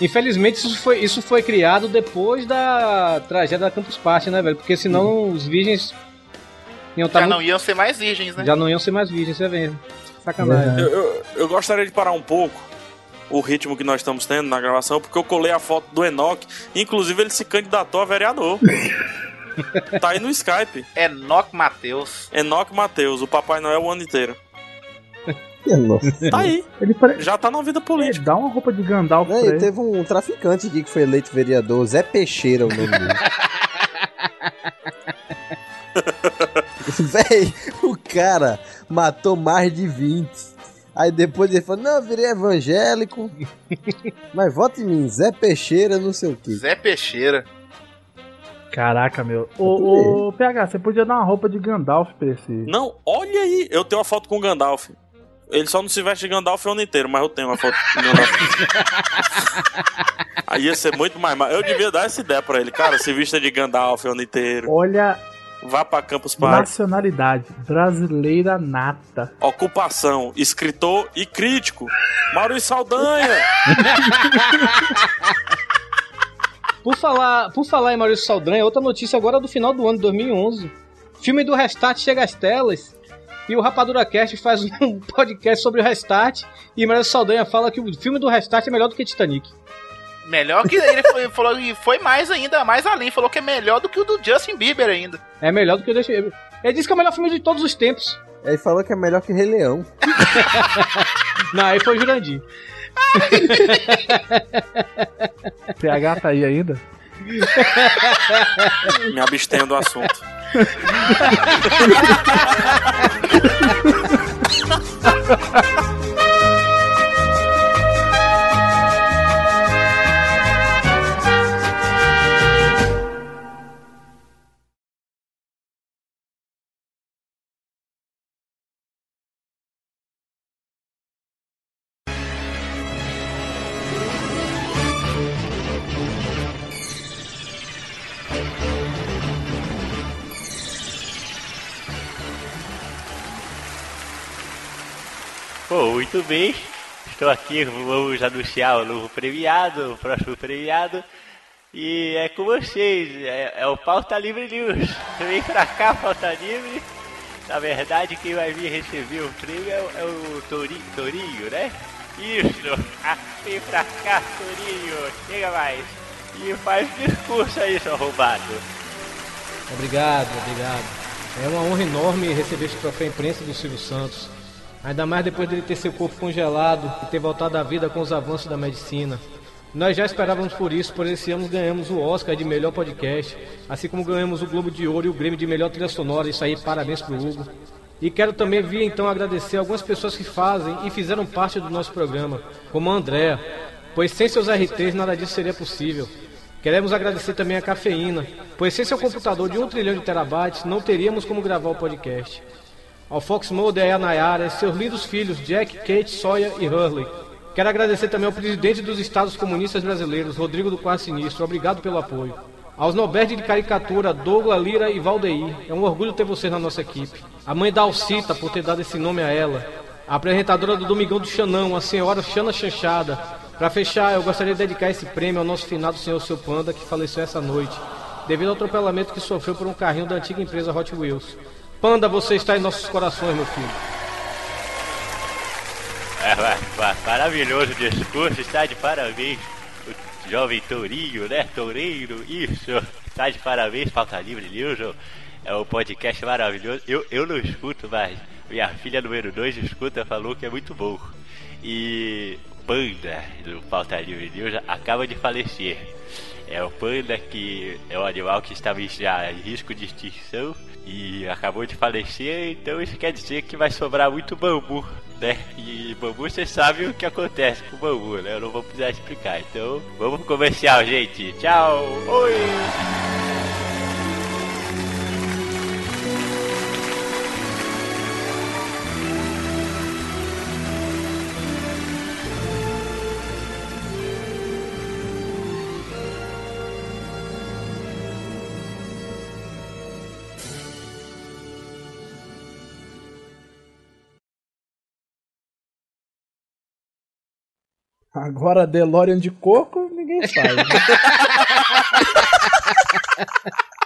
Infelizmente, isso foi, isso foi criado depois da tragédia da Campus Party, né, velho? Porque senão os virgens iam tá Já muito- não iam ser mais virgens, né? já não iam ser mais virgens, você vê. Sacanagem. Eu, eu, eu gostaria de parar um pouco o ritmo que nós estamos tendo na gravação, porque eu colei a foto do Enoch, inclusive ele se candidatou a vereador. [LAUGHS] [LAUGHS] tá aí no Skype. Enoch Mateus. Enoch Matheus, o Papai Noel o ano inteiro. [LAUGHS] Nossa. Tá aí, Ele, pare... já tá na vida ele política. dá uma roupa de Gandalf pra Véi, ele. teve um traficante aqui que foi eleito vereador, Zé Peixeira, o nome dele. [LAUGHS] Véi, o cara matou mais de 20. Aí depois ele falou: Não, eu virei evangélico. Mas vota em mim, Zé Peixeira, não sei o quê. Zé Peixeira. Caraca, meu. Ô, ô, PH, você podia dar uma roupa de Gandalf pra esse. Não, olha aí, eu tenho uma foto com o Gandalf. Ele só não se veste de Gandalf o ano inteiro, mas eu tenho uma foto com o Gandalf. [LAUGHS] aí ia ser muito mais. ma- Eu devia dar essa ideia pra ele. Cara, se vista de Gandalf o ano inteiro. Olha, Vá pra Campus Party. nacionalidade brasileira nata. Ocupação, escritor e crítico. Maurício Saldanha. [LAUGHS] Por falar, por falar em Maurício Saldanha, outra notícia agora do final do ano de 2011. Filme do Restart chega às telas e o Rapadura Cast faz um [LAUGHS] podcast sobre o Restart e Maurício Saldanha fala que o filme do Restart é melhor do que Titanic. Melhor que ele foi, falou e foi mais ainda, mais além. Falou que é melhor do que o do Justin Bieber ainda. É melhor do que o Deixa Ele disse que é o melhor filme de todos os tempos. Aí falou que é melhor que Rei Leão. [LAUGHS] Não, aí foi o Jurandir. [LAUGHS] PH tá aí ainda? Me abstenho do assunto. [LAUGHS] Muito bem. Estou aqui, vamos anunciar o novo premiado, o próximo premiado. E é com vocês, é, é o Pauta Livre News. Vem pra cá, Pauta Livre. Na verdade, quem vai vir receber o prêmio é, é o Tori, Torinho, né? Isso! Ah, vem pra cá, Torinho! Chega mais! E faz discurso aí, seu roubado! Obrigado, obrigado. É uma honra enorme receber esse troféu imprensa do Silvio Santos. Ainda mais depois dele ter seu corpo congelado e ter voltado à vida com os avanços da medicina. Nós já esperávamos por isso, por esse ano ganhamos o Oscar de melhor podcast, assim como ganhamos o Globo de Ouro e o Grêmio de melhor trilha sonora. Isso aí, parabéns pro Hugo. E quero também vir então agradecer algumas pessoas que fazem e fizeram parte do nosso programa, como a Andréa, pois sem seus RTs nada disso seria possível. Queremos agradecer também a Cafeína, pois sem seu computador de 1 trilhão de terabytes não teríamos como gravar o podcast. Ao Fox Mulder e a Nayara, seus lindos filhos Jack, Kate, Sawyer e Hurley. Quero agradecer também ao presidente dos Estados Comunistas Brasileiros, Rodrigo do Quarto Sinistro. Obrigado pelo apoio. Aos Nobres de caricatura, Douglas, Lira e Valdeir. É um orgulho ter vocês na nossa equipe. A mãe da Alcita, por ter dado esse nome a ela. A apresentadora do Domingão do Xanão, a senhora Xana Chanchada. Para fechar, eu gostaria de dedicar esse prêmio ao nosso finado senhor Seu Panda, que faleceu essa noite, devido ao atropelamento que sofreu por um carrinho da antiga empresa Hot Wheels. Panda, você está em nossos corações, meu filho. É, ma- ma- maravilhoso discurso, está de parabéns. O jovem tourinho, né? Toureiro, isso. Está de parabéns, Pauta Livre News. É um podcast maravilhoso. Eu, eu não escuto, mas minha filha número 2 escuta, falou que é muito bom. E Panda do Pauta Livre News acaba de falecer. É o panda que é um animal que estava em risco de extinção e acabou de falecer, então isso quer dizer que vai sobrar muito bambu, né? E bambu você sabe o que acontece com bambu, né? Eu não vou precisar explicar. Então, vamos comercial, gente. Tchau. Oi. Agora, DeLorean de coco, ninguém faz. né? [LAUGHS]